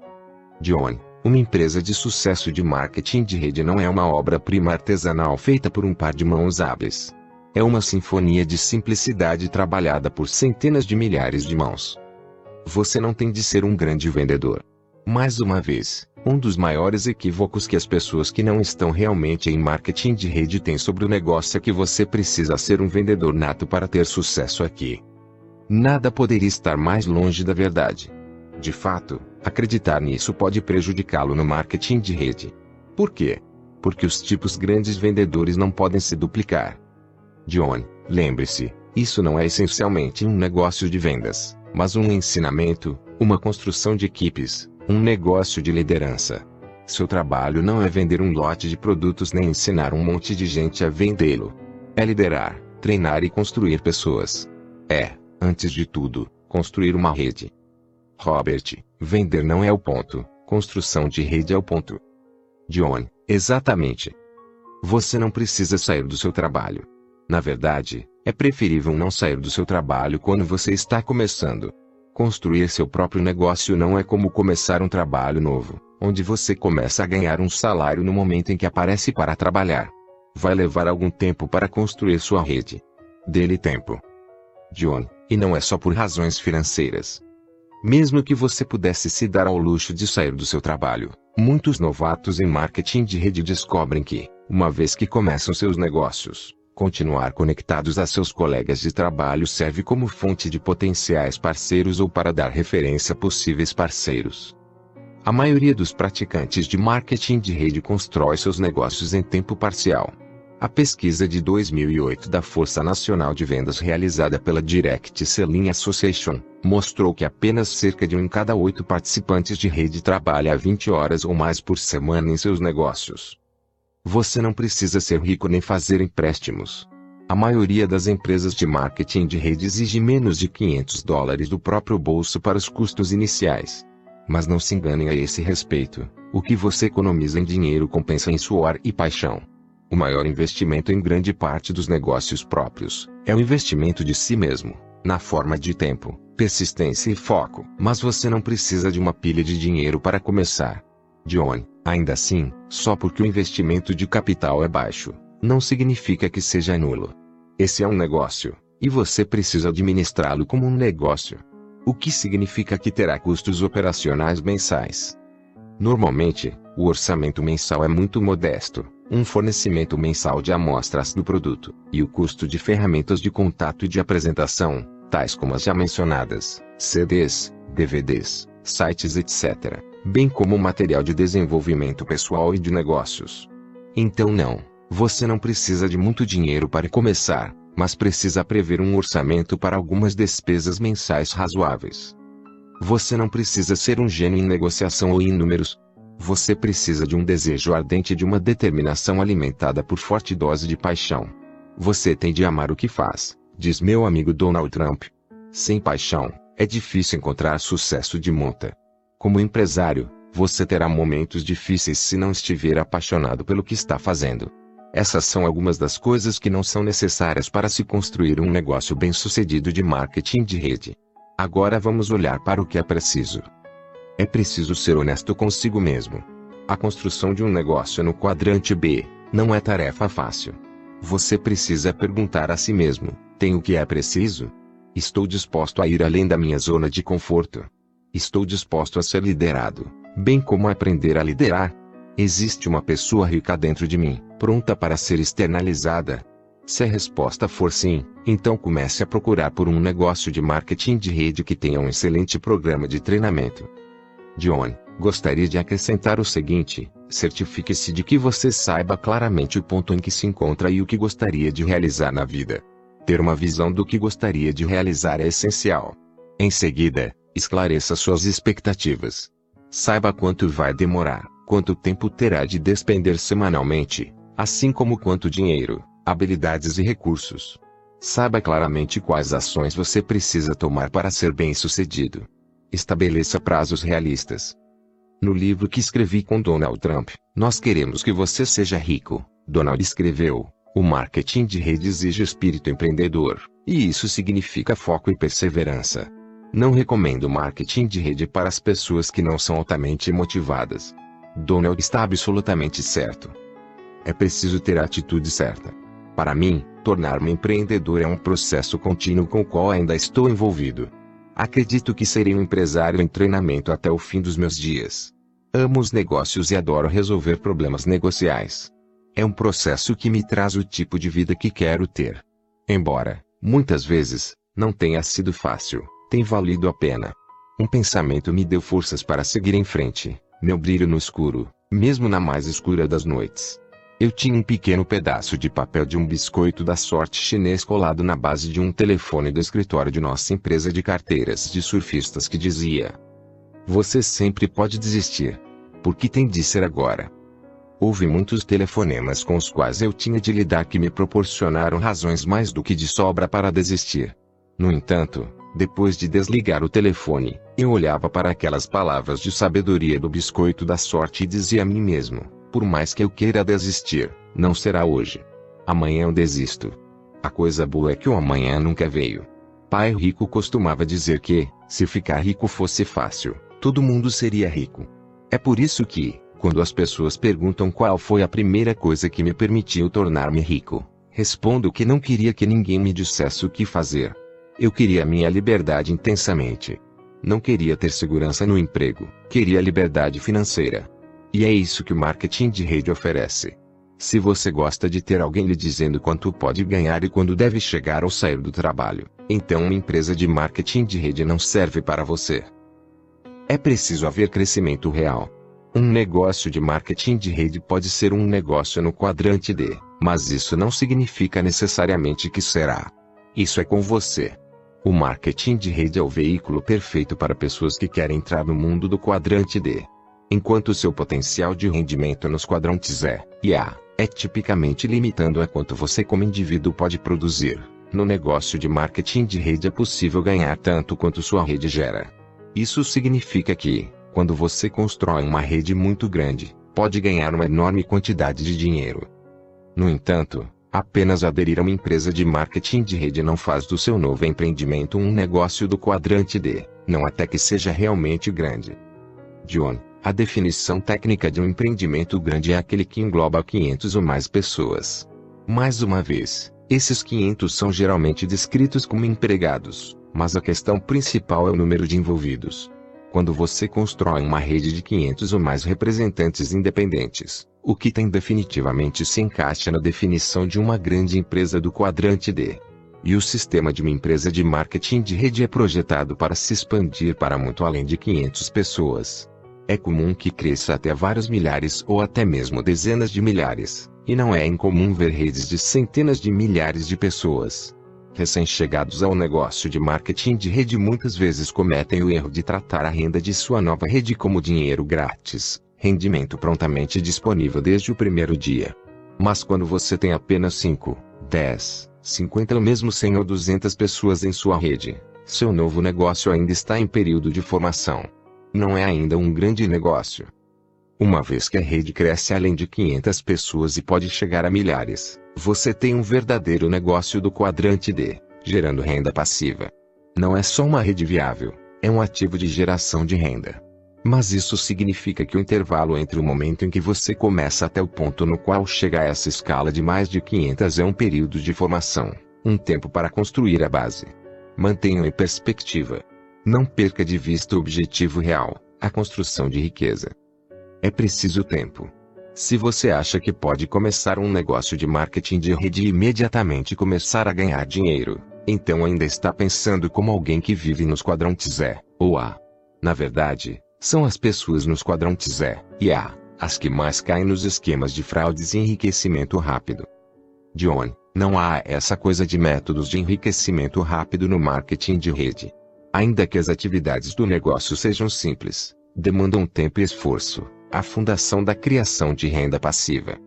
John, uma empresa de sucesso de marketing de rede não é uma obra-prima artesanal feita por um par de mãos hábeis. É uma sinfonia de simplicidade trabalhada por centenas de milhares de mãos. Você não tem de ser um grande vendedor. Mais uma vez, um dos maiores equívocos que as pessoas que não estão realmente em marketing de rede têm sobre o negócio é que você precisa ser um vendedor nato para ter sucesso aqui. Nada poderia estar mais longe da verdade. De fato, acreditar nisso pode prejudicá-lo no marketing de rede. Por quê? Porque os tipos grandes vendedores não podem se duplicar. John, lembre-se, isso não é essencialmente um negócio de vendas, mas um ensinamento, uma construção de equipes, um negócio de liderança. Seu trabalho não é vender um lote de produtos nem ensinar um monte de gente a vendê-lo. É liderar, treinar e construir pessoas. É, antes de tudo, construir uma rede. Robert, vender não é o ponto, construção de rede é o ponto. John, exatamente. Você não precisa sair do seu trabalho. Na verdade, é preferível não sair do seu trabalho quando você está começando. Construir seu próprio negócio não é como começar um trabalho novo, onde você começa a ganhar um salário no momento em que aparece para trabalhar. Vai levar algum tempo para construir sua rede. Dê-lhe tempo. John, e não é só por razões financeiras. Mesmo que você pudesse se dar ao luxo de sair do seu trabalho, muitos novatos em marketing de rede descobrem que, uma vez que começam seus negócios, Continuar conectados a seus colegas de trabalho serve como fonte de potenciais parceiros ou para dar referência a possíveis parceiros. A maioria dos praticantes de marketing de rede constrói seus negócios em tempo parcial. A pesquisa de 2008 da Força Nacional de Vendas realizada pela Direct Selling Association mostrou que apenas cerca de um em cada oito participantes de rede trabalha 20 horas ou mais por semana em seus negócios. Você não precisa ser rico nem fazer empréstimos. A maioria das empresas de marketing de rede exige menos de 500 dólares do próprio bolso para os custos iniciais. Mas não se enganem a esse respeito. O que você economiza em dinheiro compensa em suor e paixão. O maior investimento em grande parte dos negócios próprios é o investimento de si mesmo, na forma de tempo, persistência e foco. Mas você não precisa de uma pilha de dinheiro para começar. John, ainda assim, só porque o investimento de capital é baixo, não significa que seja nulo. Esse é um negócio, e você precisa administrá-lo como um negócio. O que significa que terá custos operacionais mensais. Normalmente, o orçamento mensal é muito modesto, um fornecimento mensal de amostras do produto, e o custo de ferramentas de contato e de apresentação, tais como as já mencionadas, CDs, DVDs, sites etc bem como material de desenvolvimento pessoal e de negócios. Então não, você não precisa de muito dinheiro para começar, mas precisa prever um orçamento para algumas despesas mensais razoáveis. Você não precisa ser um gênio em negociação ou em números. Você precisa de um desejo ardente e de uma determinação alimentada por forte dose de paixão. Você tem de amar o que faz, diz meu amigo Donald Trump. Sem paixão, é difícil encontrar sucesso de monta. Como empresário, você terá momentos difíceis se não estiver apaixonado pelo que está fazendo. Essas são algumas das coisas que não são necessárias para se construir um negócio bem-sucedido de marketing de rede. Agora vamos olhar para o que é preciso. É preciso ser honesto consigo mesmo. A construção de um negócio no quadrante B não é tarefa fácil. Você precisa perguntar a si mesmo: tenho o que é preciso? Estou disposto a ir além da minha zona de conforto? Estou disposto a ser liderado, bem como a aprender a liderar? Existe uma pessoa rica dentro de mim, pronta para ser externalizada? Se a resposta for sim, então comece a procurar por um negócio de marketing de rede que tenha um excelente programa de treinamento. John, gostaria de acrescentar o seguinte: certifique-se de que você saiba claramente o ponto em que se encontra e o que gostaria de realizar na vida. Ter uma visão do que gostaria de realizar é essencial. Em seguida, esclareça suas expectativas. Saiba quanto vai demorar, quanto tempo terá de despender semanalmente, assim como quanto dinheiro, habilidades e recursos. Saiba claramente quais ações você precisa tomar para ser bem-sucedido. Estabeleça prazos realistas. No livro que escrevi com Donald Trump, Nós Queremos que Você Seja Rico, Donald escreveu: O marketing de rede exige espírito empreendedor, e isso significa foco e perseverança. Não recomendo marketing de rede para as pessoas que não são altamente motivadas. Donald está absolutamente certo. É preciso ter a atitude certa. Para mim, tornar-me empreendedor é um processo contínuo com o qual ainda estou envolvido. Acredito que serei um empresário em treinamento até o fim dos meus dias. Amo os negócios e adoro resolver problemas negociais. É um processo que me traz o tipo de vida que quero ter. Embora, muitas vezes, não tenha sido fácil, tem valido a pena. Um pensamento me deu forças para seguir em frente meu brilho no escuro, mesmo na mais escura das noites. Eu tinha um pequeno pedaço de papel de um biscoito da sorte chinês colado na base de um telefone do escritório de nossa empresa de carteiras de surfistas que dizia: Você sempre pode desistir. Por que tem de ser agora? Houve muitos telefonemas com os quais eu tinha de lidar que me proporcionaram razões mais do que de sobra para desistir. No entanto, depois de desligar o telefone, eu olhava para aquelas palavras de sabedoria do biscoito da sorte e dizia a mim mesmo: por mais que eu queira desistir, não será hoje. Amanhã eu desisto. A coisa boa é que o amanhã nunca veio. Pai rico costumava dizer que, se ficar rico fosse fácil, todo mundo seria rico. É por isso que, quando as pessoas perguntam qual foi a primeira coisa que me permitiu tornar-me rico, respondo que não queria que ninguém me dissesse o que fazer. Eu queria minha liberdade intensamente. Não queria ter segurança no emprego, queria liberdade financeira. E é isso que o marketing de rede oferece. Se você gosta de ter alguém lhe dizendo quanto pode ganhar e quando deve chegar ou sair do trabalho, então uma empresa de marketing de rede não serve para você. É preciso haver crescimento real. Um negócio de marketing de rede pode ser um negócio no quadrante D, mas isso não significa necessariamente que será. Isso é com você. O marketing de rede é o veículo perfeito para pessoas que querem entrar no mundo do quadrante D. Enquanto seu potencial de rendimento nos quadrantes é, e A, é tipicamente limitando a quanto você como indivíduo pode produzir. No negócio de marketing de rede é possível ganhar tanto quanto sua rede gera. Isso significa que, quando você constrói uma rede muito grande, pode ganhar uma enorme quantidade de dinheiro. No entanto, Apenas aderir a uma empresa de marketing de rede não faz do seu novo empreendimento um negócio do quadrante D, não até que seja realmente grande. John, a definição técnica de um empreendimento grande é aquele que engloba 500 ou mais pessoas. Mais uma vez, esses 500 são geralmente descritos como empregados, mas a questão principal é o número de envolvidos. Quando você constrói uma rede de 500 ou mais representantes independentes, o que tem definitivamente se encaixa na definição de uma grande empresa do quadrante D. E o sistema de uma empresa de marketing de rede é projetado para se expandir para muito além de 500 pessoas. É comum que cresça até vários milhares ou até mesmo dezenas de milhares, e não é incomum ver redes de centenas de milhares de pessoas. Recém-chegados ao negócio de marketing de rede muitas vezes cometem o erro de tratar a renda de sua nova rede como dinheiro grátis, rendimento prontamente disponível desde o primeiro dia. Mas quando você tem apenas 5, 10, 50 ou mesmo 100 ou 200 pessoas em sua rede, seu novo negócio ainda está em período de formação. Não é ainda um grande negócio. Uma vez que a rede cresce além de 500 pessoas e pode chegar a milhares, você tem um verdadeiro negócio do quadrante D, gerando renda passiva. Não é só uma rede viável, é um ativo de geração de renda. Mas isso significa que o intervalo entre o momento em que você começa até o ponto no qual chega a essa escala de mais de 500 é um período de formação, um tempo para construir a base. Mantenha em perspectiva. Não perca de vista o objetivo real, a construção de riqueza. É preciso tempo. Se você acha que pode começar um negócio de marketing de rede e imediatamente começar a ganhar dinheiro, então ainda está pensando como alguém que vive nos quadrantes E ou A. Na verdade, são as pessoas nos quadrantes E e A, as que mais caem nos esquemas de fraudes e enriquecimento rápido. John, não há essa coisa de métodos de enriquecimento rápido no marketing de rede. Ainda que as atividades do negócio sejam simples, demandam tempo e esforço, a fundação da criação de renda passiva.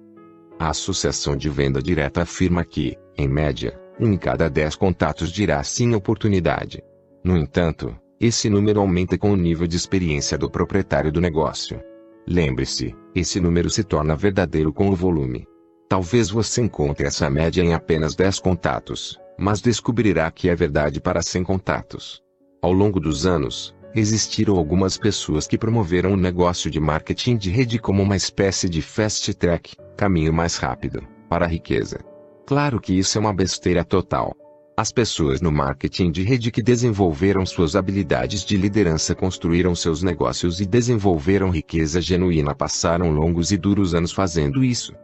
A Associação de Venda Direta afirma que, em média, um em cada dez contatos dirá sim oportunidade. No entanto, esse número aumenta com o nível de experiência do proprietário do negócio. Lembre-se, esse número se torna verdadeiro com o volume. Talvez você encontre essa média em apenas 10 contatos, mas descobrirá que é verdade para 100 contatos. Ao longo dos anos, existiram algumas pessoas que promoveram o negócio de marketing de rede como uma espécie de fast track, caminho mais rápido, para a riqueza. Claro que isso é uma besteira total. As pessoas no marketing de rede que desenvolveram suas habilidades de liderança construíram seus negócios e desenvolveram riqueza genuína passaram longos e duros anos fazendo isso.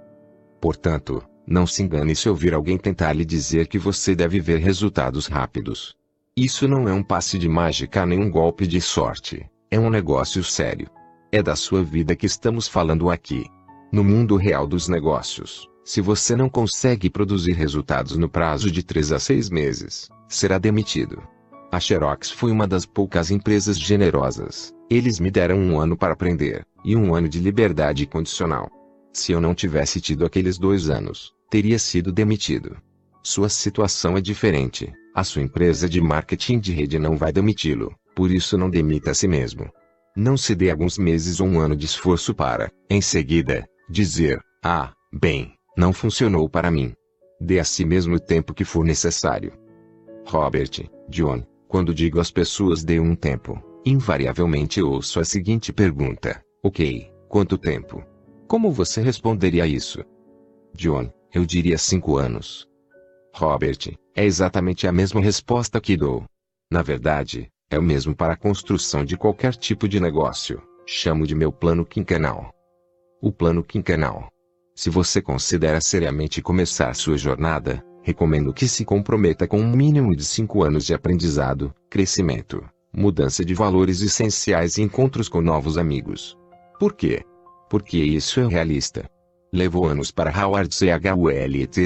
Portanto, não se engane se ouvir alguém tentar lhe dizer que você deve ver resultados rápidos. Isso não é um passe de mágica nem um golpe de sorte. É um negócio sério. É da sua vida que estamos falando aqui. No mundo real dos negócios, se você não consegue produzir resultados no prazo de 3 a 6 meses, será demitido. A Xerox foi uma das poucas empresas generosas. Eles me deram um ano para aprender, e um ano de liberdade condicional. Se eu não tivesse tido aqueles dois anos, teria sido demitido. Sua situação é diferente. A sua empresa de marketing de rede não vai demiti-lo, por isso não demita a si mesmo. Não se dê alguns meses ou um ano de esforço para, em seguida, dizer: Ah, bem, não funcionou para mim. Dê a si mesmo o tempo que for necessário. Robert, John, quando digo às pessoas dê um tempo, invariavelmente ouço a seguinte pergunta: Ok, quanto tempo? Como você responderia a isso? John, eu diria cinco anos. Robert, é exatamente a mesma resposta que dou. Na verdade, é o mesmo para a construção de qualquer tipo de negócio. Chamo de meu plano quinquenal. O plano quinquenal se você considera seriamente começar sua jornada, recomendo que se comprometa com um mínimo de 5 anos de aprendizado, crescimento, mudança de valores essenciais e encontros com novos amigos. Por quê? Porque isso é realista. Levou anos para Howard C. H.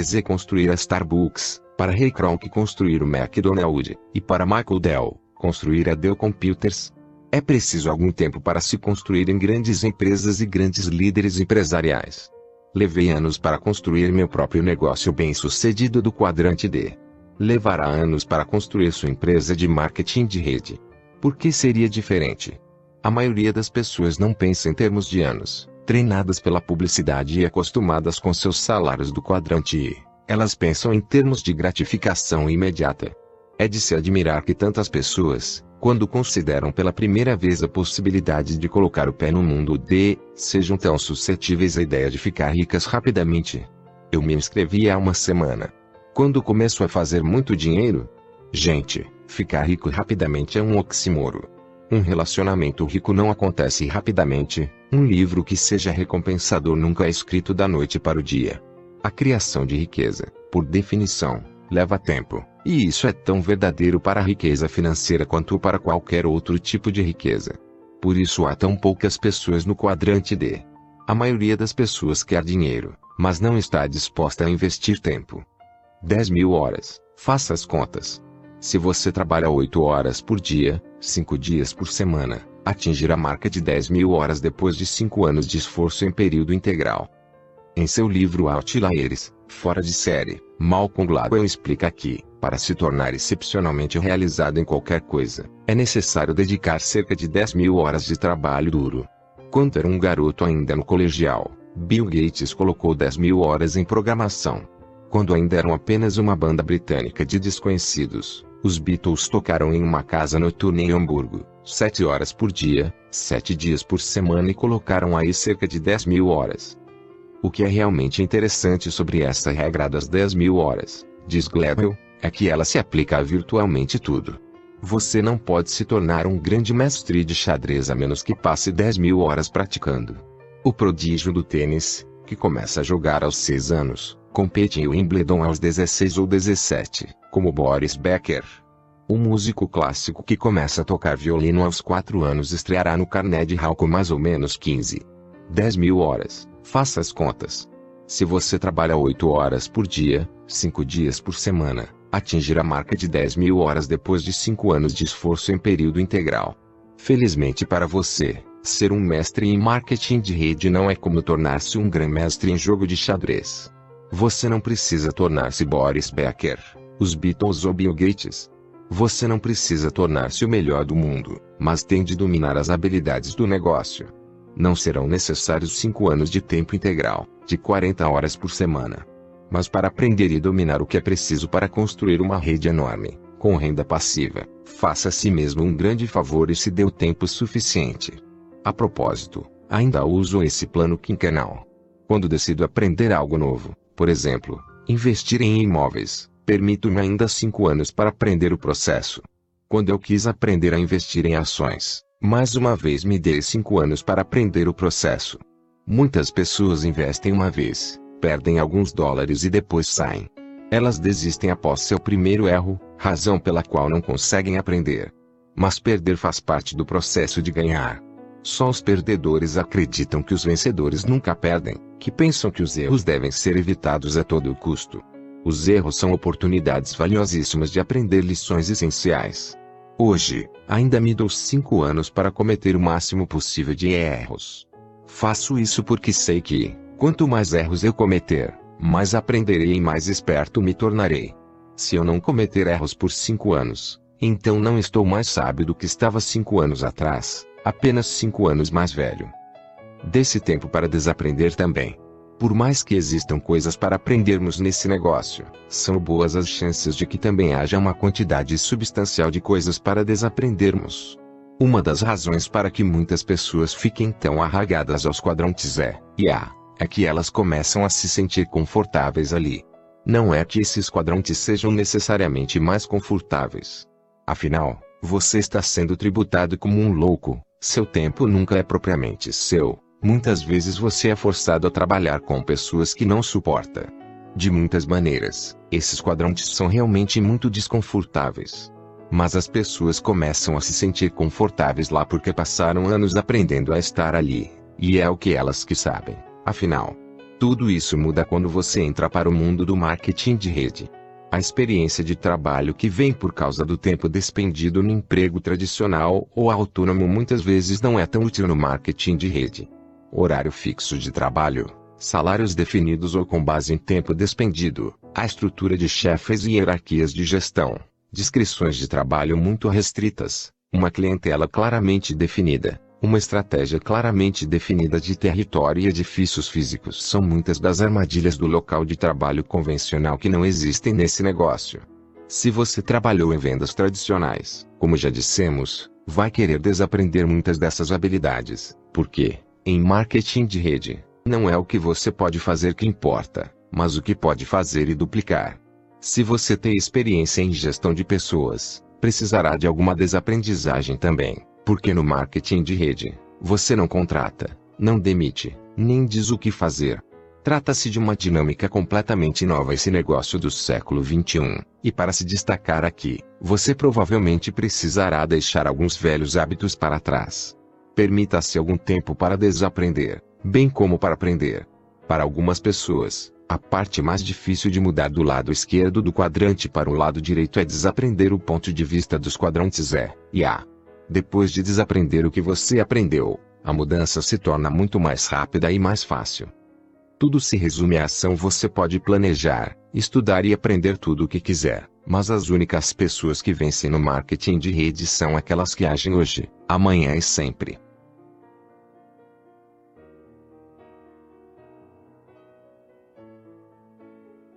Z construir a Starbucks, para Ray Kroc construir o McDonald's, e para Michael Dell, construir a Dell Computers. É preciso algum tempo para se construir em grandes empresas e grandes líderes empresariais. Levei anos para construir meu próprio negócio bem-sucedido do quadrante D. Levará anos para construir sua empresa de marketing de rede. Por que seria diferente? A maioria das pessoas não pensa em termos de anos, treinadas pela publicidade e acostumadas com seus salários do quadrante E. Elas pensam em termos de gratificação imediata. É de se admirar que tantas pessoas, quando consideram pela primeira vez a possibilidade de colocar o pé no mundo D, sejam tão suscetíveis à ideia de ficar ricas rapidamente. Eu me inscrevi há uma semana. Quando começo a fazer muito dinheiro? Gente, ficar rico rapidamente é um oxímoro. Um relacionamento rico não acontece rapidamente, um livro que seja recompensador nunca é escrito da noite para o dia. A criação de riqueza, por definição, leva tempo. E isso é tão verdadeiro para a riqueza financeira quanto para qualquer outro tipo de riqueza. Por isso há tão poucas pessoas no quadrante D. A maioria das pessoas quer dinheiro, mas não está disposta a investir tempo. 10 mil horas, faça as contas. Se você trabalha 8 horas por dia, 5 dias por semana, atingirá a marca de 10 mil horas depois de 5 anos de esforço em período integral. Em seu livro Outliers, Fora de série, Malcolm Gladwell explica que, para se tornar excepcionalmente realizado em qualquer coisa, é necessário dedicar cerca de 10 mil horas de trabalho duro. Quando era um garoto ainda no colegial, Bill Gates colocou 10 mil horas em programação. Quando ainda eram apenas uma banda britânica de desconhecidos, os Beatles tocaram em uma casa noturna em Hamburgo, 7 horas por dia, 7 dias por semana e colocaram aí cerca de 10 mil horas. O que é realmente interessante sobre essa regra das 10 mil horas, diz Gladwell, é que ela se aplica a virtualmente tudo. Você não pode se tornar um grande mestre de xadrez a menos que passe 10 mil horas praticando. O prodígio do tênis, que começa a jogar aos 6 anos, compete em Wimbledon aos 16 ou 17, como Boris Becker. O músico clássico que começa a tocar violino aos 4 anos estreará no Carnegie Hall com mais ou menos 15. 10 mil horas, faça as contas. Se você trabalha 8 horas por dia, 5 dias por semana, atingir a marca de 10 mil horas depois de 5 anos de esforço em período integral. Felizmente para você, ser um mestre em marketing de rede não é como tornar-se um grã-mestre em jogo de xadrez. Você não precisa tornar-se Boris Becker, os Beatles ou Bill Gates. Você não precisa tornar-se o melhor do mundo, mas tem de dominar as habilidades do negócio. Não serão necessários 5 anos de tempo integral, de 40 horas por semana. Mas para aprender e dominar o que é preciso para construir uma rede enorme, com renda passiva, faça a si mesmo um grande favor e se dê o tempo suficiente. A propósito, ainda uso esse plano quinquenal. Quando decido aprender algo novo, por exemplo, investir em imóveis. Permito-me ainda cinco anos para aprender o processo. Quando eu quis aprender a investir em ações, mais uma vez me dei cinco anos para aprender o processo. Muitas pessoas investem uma vez, perdem alguns dólares e depois saem. Elas desistem após seu primeiro erro, razão pela qual não conseguem aprender. Mas perder faz parte do processo de ganhar. Só os perdedores acreditam que os vencedores nunca perdem, que pensam que os erros devem ser evitados a todo custo. Os erros são oportunidades valiosíssimas de aprender lições essenciais. Hoje, ainda me dou cinco anos para cometer o máximo possível de erros. Faço isso porque sei que, quanto mais erros eu cometer, mais aprenderei e mais esperto me tornarei. Se eu não cometer erros por cinco anos, então não estou mais sábio do que estava cinco anos atrás apenas cinco anos mais velho. Desse tempo para desaprender também. Por mais que existam coisas para aprendermos nesse negócio, são boas as chances de que também haja uma quantidade substancial de coisas para desaprendermos. Uma das razões para que muitas pessoas fiquem tão arragadas aos quadrantes é, e há, é que elas começam a se sentir confortáveis ali. Não é que esses quadrantes sejam necessariamente mais confortáveis. Afinal, você está sendo tributado como um louco, seu tempo nunca é propriamente seu. Muitas vezes você é forçado a trabalhar com pessoas que não suporta. De muitas maneiras, esses quadrantes são realmente muito desconfortáveis. Mas as pessoas começam a se sentir confortáveis lá porque passaram anos aprendendo a estar ali, e é o que elas que sabem. Afinal, tudo isso muda quando você entra para o mundo do marketing de rede. A experiência de trabalho que vem por causa do tempo despendido no emprego tradicional ou autônomo muitas vezes não é tão útil no marketing de rede. Horário fixo de trabalho, salários definidos ou com base em tempo despendido, a estrutura de chefes e hierarquias de gestão, descrições de trabalho muito restritas, uma clientela claramente definida, uma estratégia claramente definida de território e edifícios físicos são muitas das armadilhas do local de trabalho convencional que não existem nesse negócio. Se você trabalhou em vendas tradicionais, como já dissemos, vai querer desaprender muitas dessas habilidades, porque, em marketing de rede, não é o que você pode fazer que importa, mas o que pode fazer e duplicar. Se você tem experiência em gestão de pessoas, precisará de alguma desaprendizagem também. Porque no marketing de rede, você não contrata, não demite, nem diz o que fazer. Trata-se de uma dinâmica completamente nova esse negócio do século 21, e para se destacar aqui, você provavelmente precisará deixar alguns velhos hábitos para trás. Permita-se algum tempo para desaprender, bem como para aprender. Para algumas pessoas, a parte mais difícil de mudar do lado esquerdo do quadrante para o lado direito é desaprender o ponto de vista dos quadrantes é, e a, depois de desaprender o que você aprendeu, a mudança se torna muito mais rápida e mais fácil. Tudo se resume à ação. Você pode planejar, estudar e aprender tudo o que quiser, mas as únicas pessoas que vencem no marketing de rede são aquelas que agem hoje, amanhã e sempre.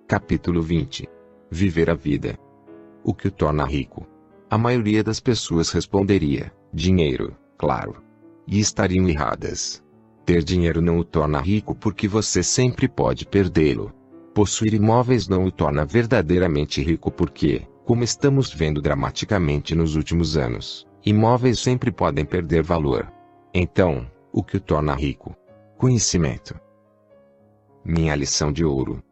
Capítulo 20 Viver a vida. O que o torna rico? A maioria das pessoas responderia: dinheiro, claro. E estariam erradas. Ter dinheiro não o torna rico porque você sempre pode perdê-lo. Possuir imóveis não o torna verdadeiramente rico porque, como estamos vendo dramaticamente nos últimos anos, imóveis sempre podem perder valor. Então, o que o torna rico? Conhecimento. Minha lição de ouro.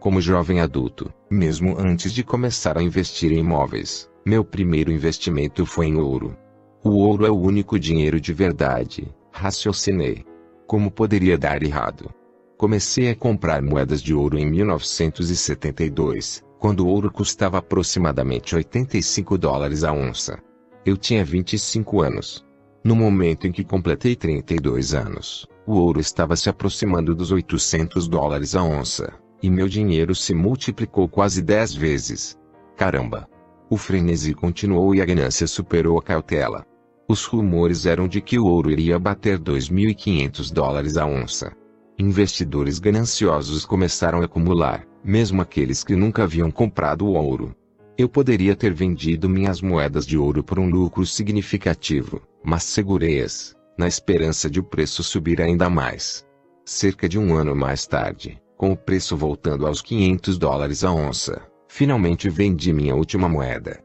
Como jovem adulto, mesmo antes de começar a investir em imóveis, meu primeiro investimento foi em ouro. O ouro é o único dinheiro de verdade, Raciocinei. Como poderia dar errado? Comecei a comprar moedas de ouro em 1972, quando o ouro custava aproximadamente 85 dólares a onça. Eu tinha 25 anos. No momento em que completei 32 anos, o ouro estava se aproximando dos 800 dólares a onça, e meu dinheiro se multiplicou quase 10 vezes. Caramba! O frenesi continuou e a ganância superou a cautela. Os rumores eram de que o ouro iria bater 2.500 dólares a onça. Investidores gananciosos começaram a acumular, mesmo aqueles que nunca haviam comprado o ouro. Eu poderia ter vendido minhas moedas de ouro por um lucro significativo, mas segurei-as, na esperança de o preço subir ainda mais. Cerca de um ano mais tarde, com o preço voltando aos 500 dólares a onça, finalmente vendi minha última moeda.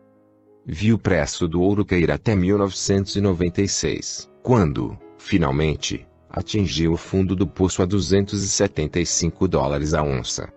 Vi o preço do ouro cair até 1996, quando, finalmente, atingiu o fundo do poço a 275 dólares a onça.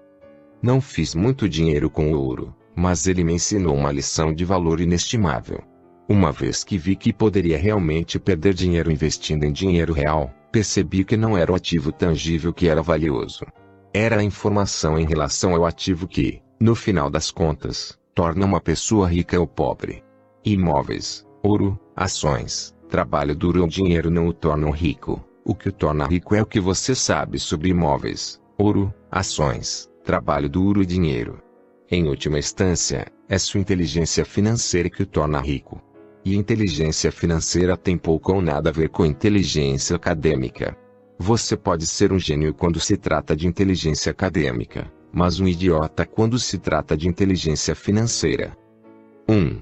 Não fiz muito dinheiro com o ouro, mas ele me ensinou uma lição de valor inestimável. Uma vez que vi que poderia realmente perder dinheiro investindo em dinheiro real, percebi que não era o ativo tangível que era valioso. Era a informação em relação ao ativo que, no final das contas, torna uma pessoa rica ou pobre. Imóveis, ouro, ações, trabalho duro ou dinheiro não o tornam rico. O que o torna rico é o que você sabe sobre imóveis, ouro, ações, trabalho duro e dinheiro. Em última instância, é sua inteligência financeira que o torna rico. E inteligência financeira tem pouco ou nada a ver com inteligência acadêmica. Você pode ser um gênio quando se trata de inteligência acadêmica, mas um idiota quando se trata de inteligência financeira. 1.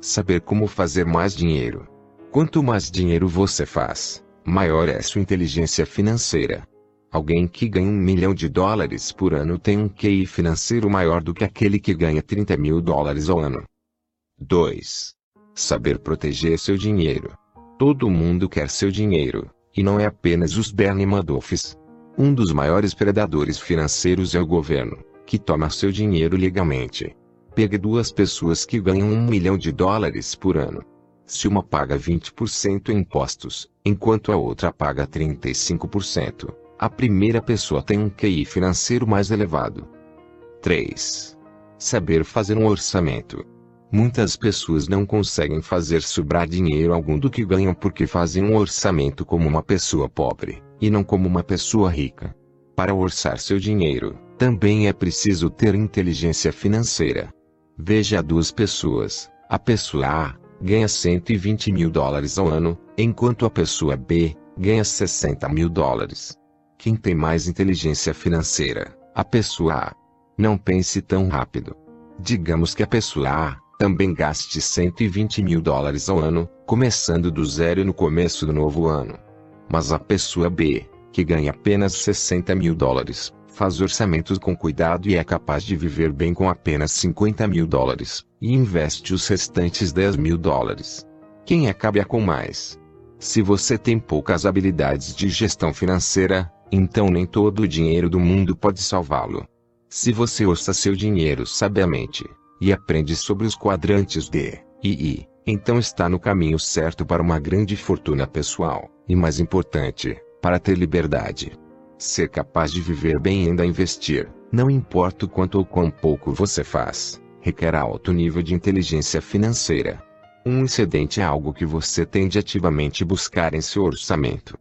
Saber como fazer mais dinheiro. Quanto mais dinheiro você faz, maior é sua inteligência financeira. Alguém que ganha um milhão de dólares por ano tem um QI financeiro maior do que aquele que ganha 30 mil dólares ao ano. 2. Saber proteger seu dinheiro. Todo mundo quer seu dinheiro, e não é apenas os Bernie Madoffs. Um dos maiores predadores financeiros é o governo, que toma seu dinheiro legalmente. Pegue duas pessoas que ganham um milhão de dólares por ano. Se uma paga 20% em impostos, enquanto a outra paga 35%, a primeira pessoa tem um QI financeiro mais elevado. 3. Saber fazer um orçamento. Muitas pessoas não conseguem fazer sobrar dinheiro algum do que ganham porque fazem um orçamento como uma pessoa pobre e não como uma pessoa rica. Para orçar seu dinheiro, também é preciso ter inteligência financeira. Veja duas pessoas. A pessoa A ganha 120 mil dólares ao ano, enquanto a pessoa B ganha 60 mil dólares. Quem tem mais inteligência financeira? A pessoa A. Não pense tão rápido. Digamos que a pessoa A também gaste 120 mil dólares ao ano, começando do zero no começo do novo ano. Mas a pessoa B, que ganha apenas 60 mil dólares, faz orçamentos com cuidado e é capaz de viver bem com apenas 50 mil dólares, e investe os restantes 10 mil dólares. Quem acaba com mais? Se você tem poucas habilidades de gestão financeira, então nem todo o dinheiro do mundo pode salvá-lo. Se você orça seu dinheiro sabiamente, e aprende sobre os quadrantes D e I, então está no caminho certo para uma grande fortuna pessoal, e mais importante, para ter liberdade. Ser capaz de viver bem e ainda investir, não importa o quanto ou quão pouco você faz, requer alto nível de inteligência financeira. Um excedente é algo que você tem de ativamente buscar em seu orçamento.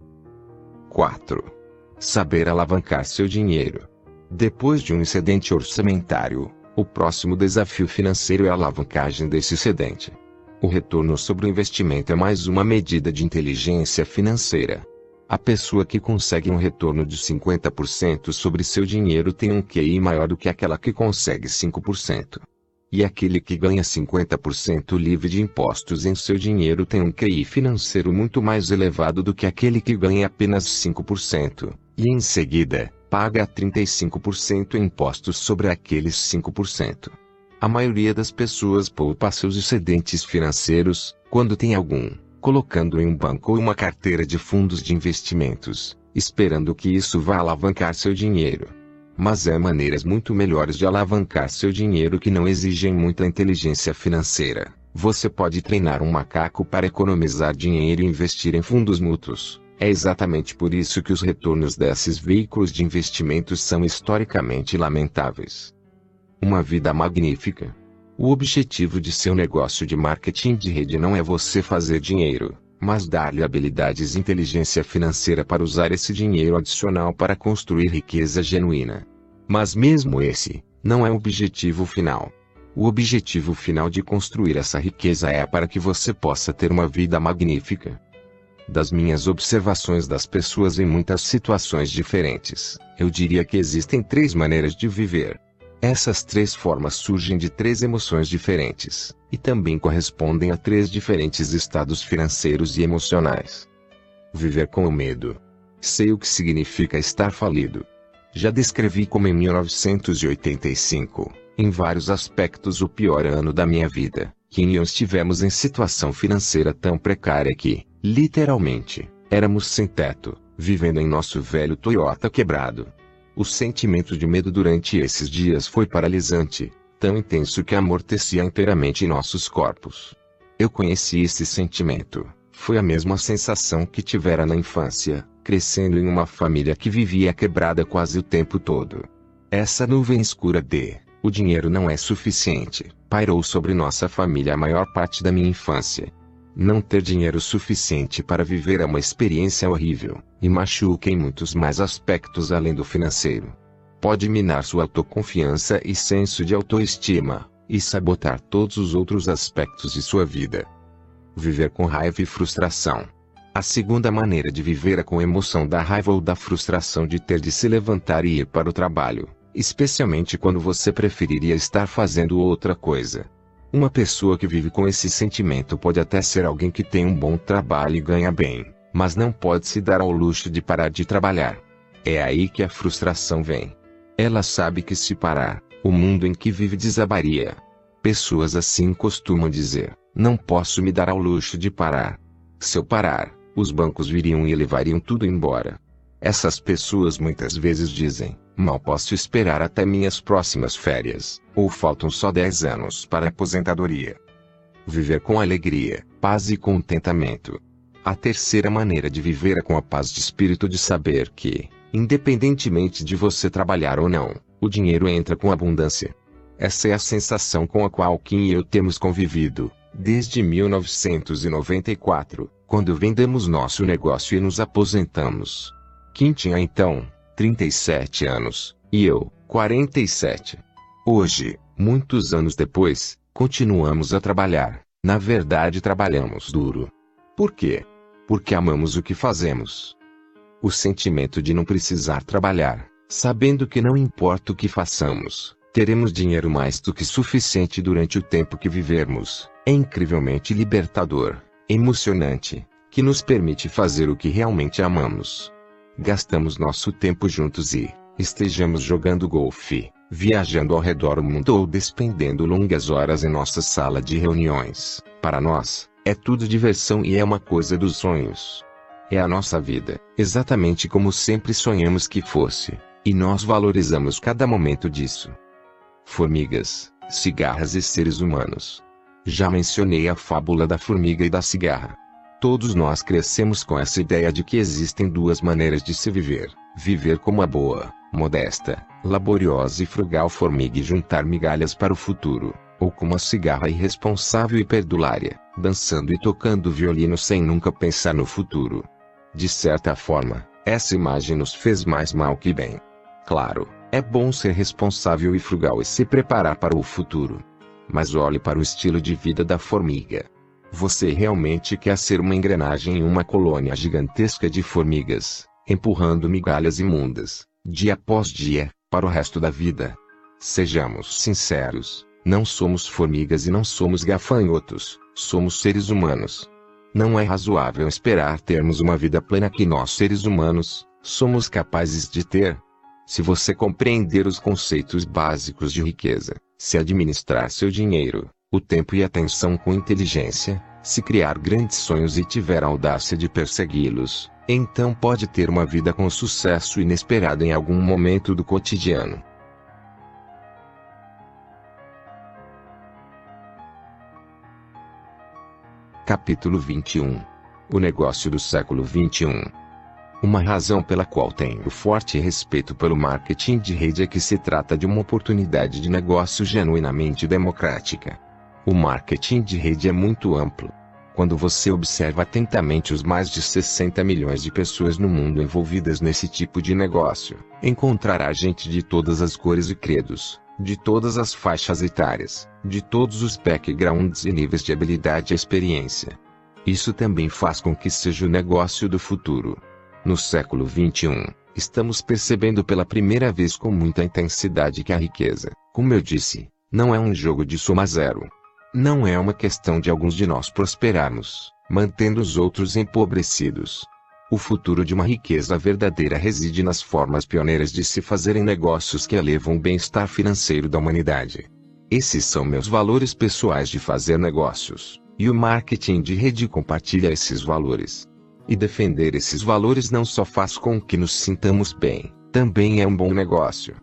4. Saber alavancar seu dinheiro. Depois de um excedente orçamentário, o próximo desafio financeiro é a alavancagem desse excedente. O retorno sobre o investimento é mais uma medida de inteligência financeira. A pessoa que consegue um retorno de 50% sobre seu dinheiro tem um QI maior do que aquela que consegue 5%. E aquele que ganha 50% livre de impostos em seu dinheiro tem um QI financeiro muito mais elevado do que aquele que ganha apenas 5%, e em seguida, paga 35% em impostos sobre aqueles 5%. A maioria das pessoas poupa seus excedentes financeiros, quando tem algum, colocando em um banco ou uma carteira de fundos de investimentos, esperando que isso vá alavancar seu dinheiro. Mas há maneiras muito melhores de alavancar seu dinheiro que não exigem muita inteligência financeira. Você pode treinar um macaco para economizar dinheiro e investir em fundos mútuos. É exatamente por isso que os retornos desses veículos de investimentos são historicamente lamentáveis. Uma vida magnífica. O objetivo de seu negócio de marketing de rede não é você fazer dinheiro, mas dar-lhe habilidades e inteligência financeira para usar esse dinheiro adicional para construir riqueza genuína. Mas mesmo esse, não é o objetivo final. O objetivo final de construir essa riqueza é para que você possa ter uma vida magnífica. Das minhas observações das pessoas em muitas situações diferentes, eu diria que existem três maneiras de viver. Essas três formas surgem de três emoções diferentes, e também correspondem a três diferentes estados financeiros e emocionais. Viver com o medo. Sei o que significa estar falido. Já descrevi como em 1985, em vários aspectos o pior ano da minha vida, que em estivemos em situação financeira tão precária que, literalmente, éramos sem teto, vivendo em nosso velho Toyota quebrado, o sentimento de medo durante esses dias foi paralisante, tão intenso que amortecia inteiramente nossos corpos. Eu conheci esse sentimento. Foi a mesma sensação que tivera na infância, crescendo em uma família que vivia quebrada quase o tempo todo. Essa nuvem escura de o dinheiro não é suficiente pairou sobre nossa família a maior parte da minha infância. Não ter dinheiro suficiente para viver é uma experiência horrível, e machuca em muitos mais aspectos além do financeiro. Pode minar sua autoconfiança e senso de autoestima, e sabotar todos os outros aspectos de sua vida. Viver com raiva e frustração. A segunda maneira de viver é com emoção da raiva ou da frustração de ter de se levantar e ir para o trabalho, especialmente quando você preferiria estar fazendo outra coisa. Uma pessoa que vive com esse sentimento pode até ser alguém que tem um bom trabalho e ganha bem, mas não pode se dar ao luxo de parar de trabalhar. É aí que a frustração vem. Ela sabe que se parar, o mundo em que vive desabaria. Pessoas assim costumam dizer: Não posso me dar ao luxo de parar. Se eu parar, os bancos viriam e levariam tudo embora. Essas pessoas muitas vezes dizem: Mal posso esperar até minhas próximas férias, ou faltam só 10 anos para a aposentadoria. Viver com alegria, paz e contentamento. A terceira maneira de viver é com a paz de espírito de saber que, independentemente de você trabalhar ou não, o dinheiro entra com abundância. Essa é a sensação com a qual Kim e eu temos convivido, desde 1994, quando vendemos nosso negócio e nos aposentamos. Kim tinha então 37 anos, e eu, 47. Hoje, muitos anos depois, continuamos a trabalhar. Na verdade, trabalhamos duro. Por quê? Porque amamos o que fazemos. O sentimento de não precisar trabalhar, sabendo que não importa o que façamos, teremos dinheiro mais do que suficiente durante o tempo que vivermos, é incrivelmente libertador, emocionante, que nos permite fazer o que realmente amamos gastamos nosso tempo juntos e, estejamos jogando golfe, viajando ao redor do mundo ou despendendo longas horas em nossa sala de reuniões, para nós, é tudo diversão e é uma coisa dos sonhos. É a nossa vida, exatamente como sempre sonhamos que fosse, e nós valorizamos cada momento disso. Formigas, cigarras e seres humanos. Já mencionei a fábula da formiga e da cigarra. Todos nós crescemos com essa ideia de que existem duas maneiras de se viver: viver como a boa, modesta, laboriosa e frugal formiga e juntar migalhas para o futuro, ou como a cigarra irresponsável e perdulária, dançando e tocando violino sem nunca pensar no futuro. De certa forma, Essa imagem nos fez mais mal que bem. Claro, é bom ser responsável e frugal e se preparar para o futuro. Mas olhe para o estilo de vida da formiga. Você realmente quer ser uma engrenagem em uma colônia gigantesca de formigas, empurrando migalhas imundas, dia após dia, para o resto da vida? Sejamos sinceros, não somos formigas e não somos gafanhotos, somos seres humanos. Não é razoável esperar termos uma vida plena que nós seres humanos somos capazes de ter. Se você compreender os conceitos básicos de riqueza, se administrar seu dinheiro, o tempo e atenção com inteligência, se criar grandes sonhos e tiver a audácia de persegui-los, então pode ter uma vida com sucesso inesperado em algum momento do cotidiano. Capítulo 21 O negócio do século 21 Uma razão pela qual tenho forte respeito pelo marketing de rede é que se trata de uma oportunidade de negócio genuinamente democrática. O marketing de rede é muito amplo. Quando você observa atentamente os mais de 60 milhões de pessoas no mundo envolvidas nesse tipo de negócio, encontrará gente de todas as cores e credos, de todas as faixas etárias, de todos os backgrounds e níveis de habilidade e experiência. Isso também faz com que seja o negócio do futuro. No século 21, estamos percebendo pela primeira vez com muita intensidade que a riqueza, como eu disse, não é um jogo de soma zero. Não é uma questão de alguns de nós prosperarmos, mantendo os outros empobrecidos. O futuro de uma riqueza verdadeira reside nas formas pioneiras de se fazerem negócios que elevam o bem-estar financeiro da humanidade. Esses são meus valores pessoais de fazer negócios, e o marketing de rede compartilha esses valores. E defender esses valores não só faz com que nos sintamos bem, também é um bom negócio.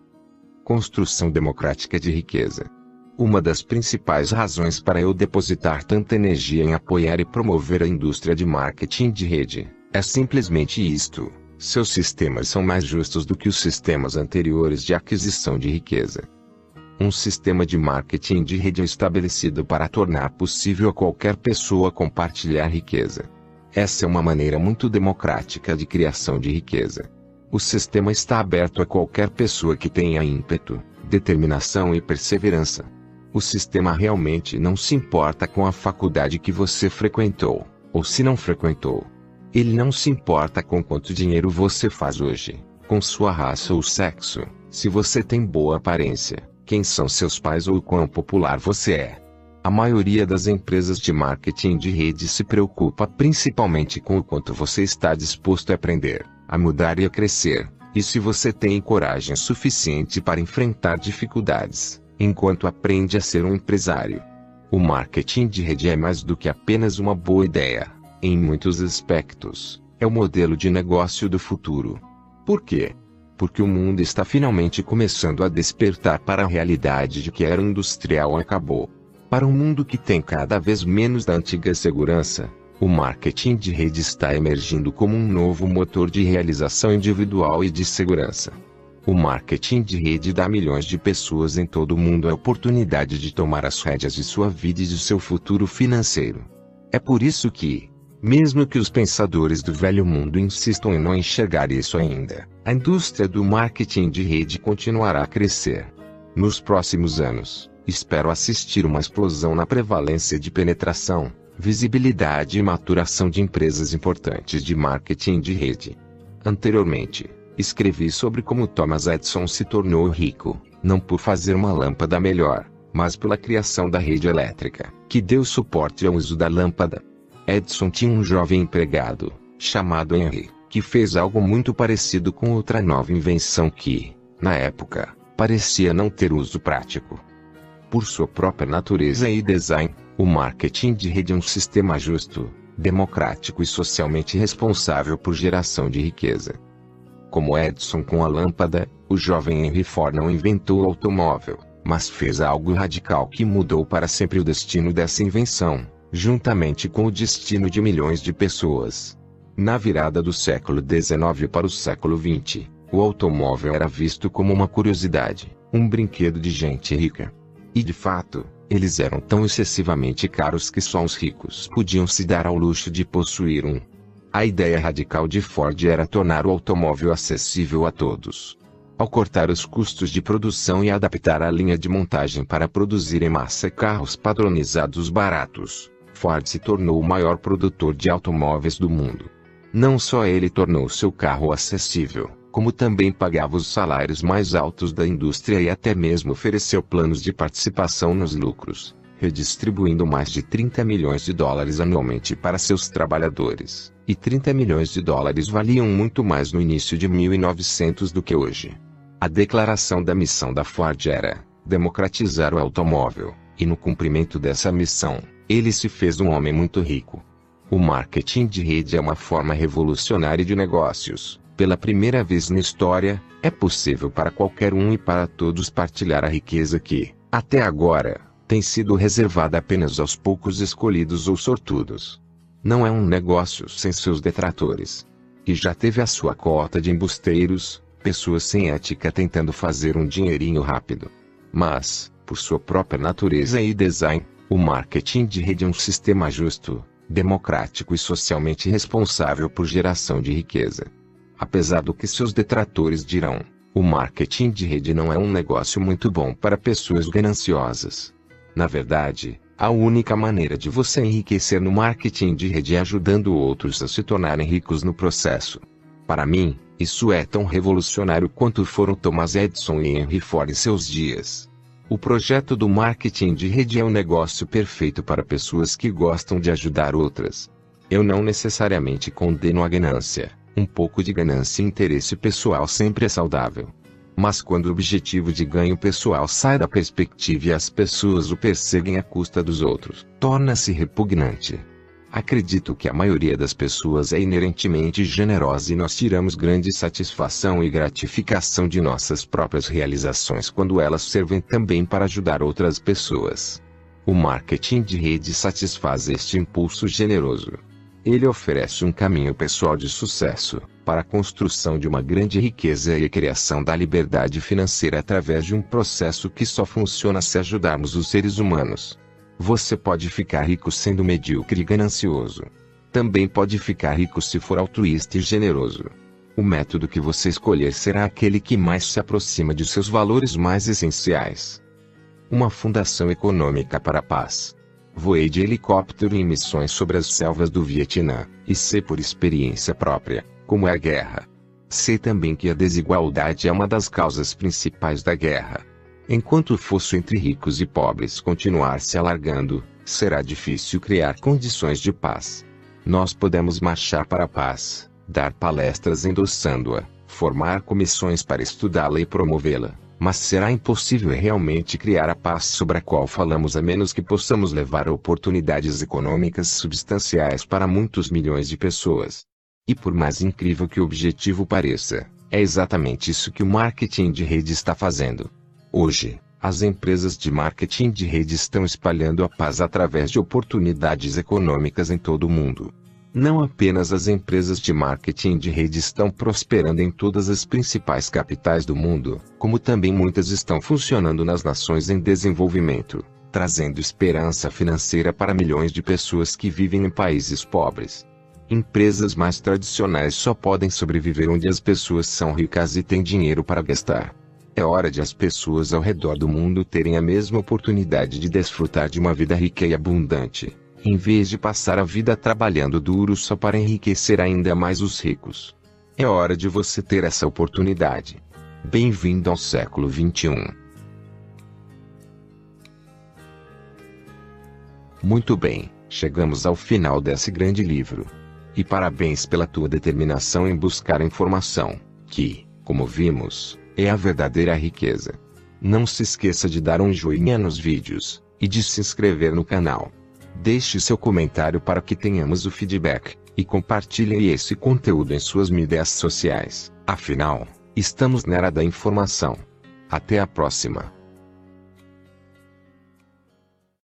Construção democrática de riqueza. Uma das principais razões para eu depositar tanta energia em apoiar e promover a indústria de marketing de rede é simplesmente isto: seus sistemas são mais justos do que os sistemas anteriores de aquisição de riqueza. Um sistema de marketing de rede é estabelecido para tornar possível a qualquer pessoa compartilhar riqueza. Essa é uma maneira muito democrática de criação de riqueza. O sistema está aberto a qualquer pessoa que tenha ímpeto, determinação e perseverança. O sistema realmente não se importa com a faculdade que você frequentou, ou se não frequentou. Ele não se importa com quanto dinheiro você faz hoje, com sua raça ou sexo, se você tem boa aparência, quem são seus pais ou quão popular você é. A maioria das empresas de marketing de rede se preocupa principalmente com o quanto você está disposto a aprender, a mudar e a crescer, e se você tem coragem suficiente para enfrentar dificuldades, enquanto aprende a ser um empresário. O marketing de rede é mais do que apenas uma boa ideia em muitos aspectos, é o modelo de negócio do futuro. Por quê? Porque o mundo está finalmente começando a despertar para a realidade de que a era industrial acabou. Para um mundo que tem cada vez menos da antiga segurança, o marketing de rede está emergindo como um novo motor de realização individual e de segurança. O marketing de rede dá a milhões de pessoas em todo o mundo a oportunidade de tomar as rédeas de sua vida e de seu futuro financeiro. É por isso que, mesmo que os pensadores do velho mundo insistam em não enxergar isso ainda, a indústria do marketing de rede continuará a crescer. Nos próximos anos, espero assistir uma explosão na prevalência de penetração, visibilidade e maturação de empresas importantes de marketing de rede. Anteriormente, escrevi sobre como Thomas Edison se tornou rico, não por fazer uma lâmpada melhor, mas pela criação da rede elétrica, que deu suporte ao uso da lâmpada. Edson tinha um jovem empregado, chamado Henry, que fez algo muito parecido com outra nova invenção que, na época, parecia não ter uso prático. Por sua própria natureza e design, o marketing de rede é um sistema justo, democrático e socialmente responsável por geração de riqueza. Como Edison com a lâmpada, o jovem Henry Ford não inventou o automóvel, mas fez algo radical que mudou para sempre o destino dessa invenção juntamente com o destino de milhões de pessoas. Na virada do século XIX para o século XX, o automóvel era visto como uma curiosidade, um brinquedo de gente rica. E de fato, eles eram tão excessivamente caros que só os ricos podiam se dar ao luxo de possuir um. A ideia radical de Ford era tornar o automóvel acessível a todos. Ao cortar os custos de produção e adaptar a linha de montagem para produzir em massa carros padronizados baratos, Ford se tornou o maior produtor de automóveis do mundo. Não só ele tornou seu carro acessível, como também pagava os salários mais altos da indústria e até mesmo ofereceu planos de participação nos lucros, redistribuindo mais de 30 milhões de dólares anualmente para seus trabalhadores e 30 milhões de dólares valiam muito mais no início de 1900 do que hoje. A declaração da missão da Ford era democratizar o automóvel, e no cumprimento dessa missão, ele se fez um homem muito rico. O marketing de rede é uma forma revolucionária de negócios. Pela primeira vez na história, é possível para qualquer um e para todos partilhar a riqueza que, até agora, tem sido reservada apenas aos poucos escolhidos ou sortudos não é um negócio sem seus detratores. E já teve a sua cota de embusteiros, pessoas sem ética tentando fazer um dinheirinho rápido. Mas, por sua própria natureza e design, o marketing de rede é um sistema justo, democrático e socialmente responsável por geração de riqueza. Apesar do que seus detratores dirão, o marketing de rede não é um negócio muito bom para pessoas gananciosas. Na verdade, a única maneira de você enriquecer no marketing de rede é ajudando outros a se tornarem ricos no processo. Para mim, isso é tão revolucionário quanto foram Thomas Edison e Henry Ford em seus dias. O projeto do marketing de rede é um negócio perfeito para pessoas que gostam de ajudar outras. Eu não necessariamente condeno a ganância. Um pouco de ganância e interesse pessoal sempre é saudável. Mas quando o objetivo de ganho pessoal sai da perspectiva e as pessoas o perseguem à custa dos outros, torna-se repugnante. Acredito que a maioria das pessoas é inerentemente generosa e nós tiramos grande satisfação e gratificação de nossas próprias realizações quando elas servem também para ajudar outras pessoas. O marketing de rede satisfaz este impulso generoso. Ele oferece um caminho pessoal de sucesso, para a construção de uma grande riqueza e a criação da liberdade financeira através de um processo que só funciona se ajudarmos os seres humanos. Você pode ficar rico sendo medíocre e ganancioso. Também pode ficar rico se for altruísta e generoso. O método que você escolher será aquele que mais se aproxima de seus valores mais essenciais. Uma fundação econômica para a paz. Voei de helicóptero em missões sobre as selvas do Vietnã, e sei por experiência própria como é a guerra. Sei também que a desigualdade é uma das causas principais da guerra. Enquanto o fosso entre ricos e pobres continuar se alargando, será difícil criar condições de paz. Nós podemos marchar para a paz, dar palestras endossando-a, formar comissões para estudá-la e promovê-la, mas será impossível realmente criar a paz sobre a qual falamos a menos que possamos levar oportunidades econômicas substanciais para muitos milhões de pessoas. E por mais incrível que o objetivo pareça, é exatamente isso que o marketing de rede está fazendo. Hoje, as empresas de marketing de rede estão espalhando a paz através de oportunidades econômicas em todo o mundo. Não apenas as empresas de marketing de rede estão prosperando em todas as principais capitais do mundo, como também muitas estão funcionando nas nações em desenvolvimento, trazendo esperança financeira para milhões de pessoas que vivem em países pobres. Empresas mais tradicionais só podem sobreviver onde as pessoas são ricas e têm dinheiro para gastar. É hora de as pessoas ao redor do mundo terem a mesma oportunidade de desfrutar de uma vida rica e abundante, em vez de passar a vida trabalhando duro só para enriquecer ainda mais os ricos. É hora de você ter essa oportunidade. Bem-vindo ao século 21. Muito bem, chegamos ao final desse grande livro. E parabéns pela tua determinação em buscar informação, que, como vimos, é a verdadeira riqueza. Não se esqueça de dar um joinha nos vídeos, e de se inscrever no canal. Deixe seu comentário para que tenhamos o feedback, e compartilhe esse conteúdo em suas mídias sociais. Afinal, estamos na era da informação. Até a próxima.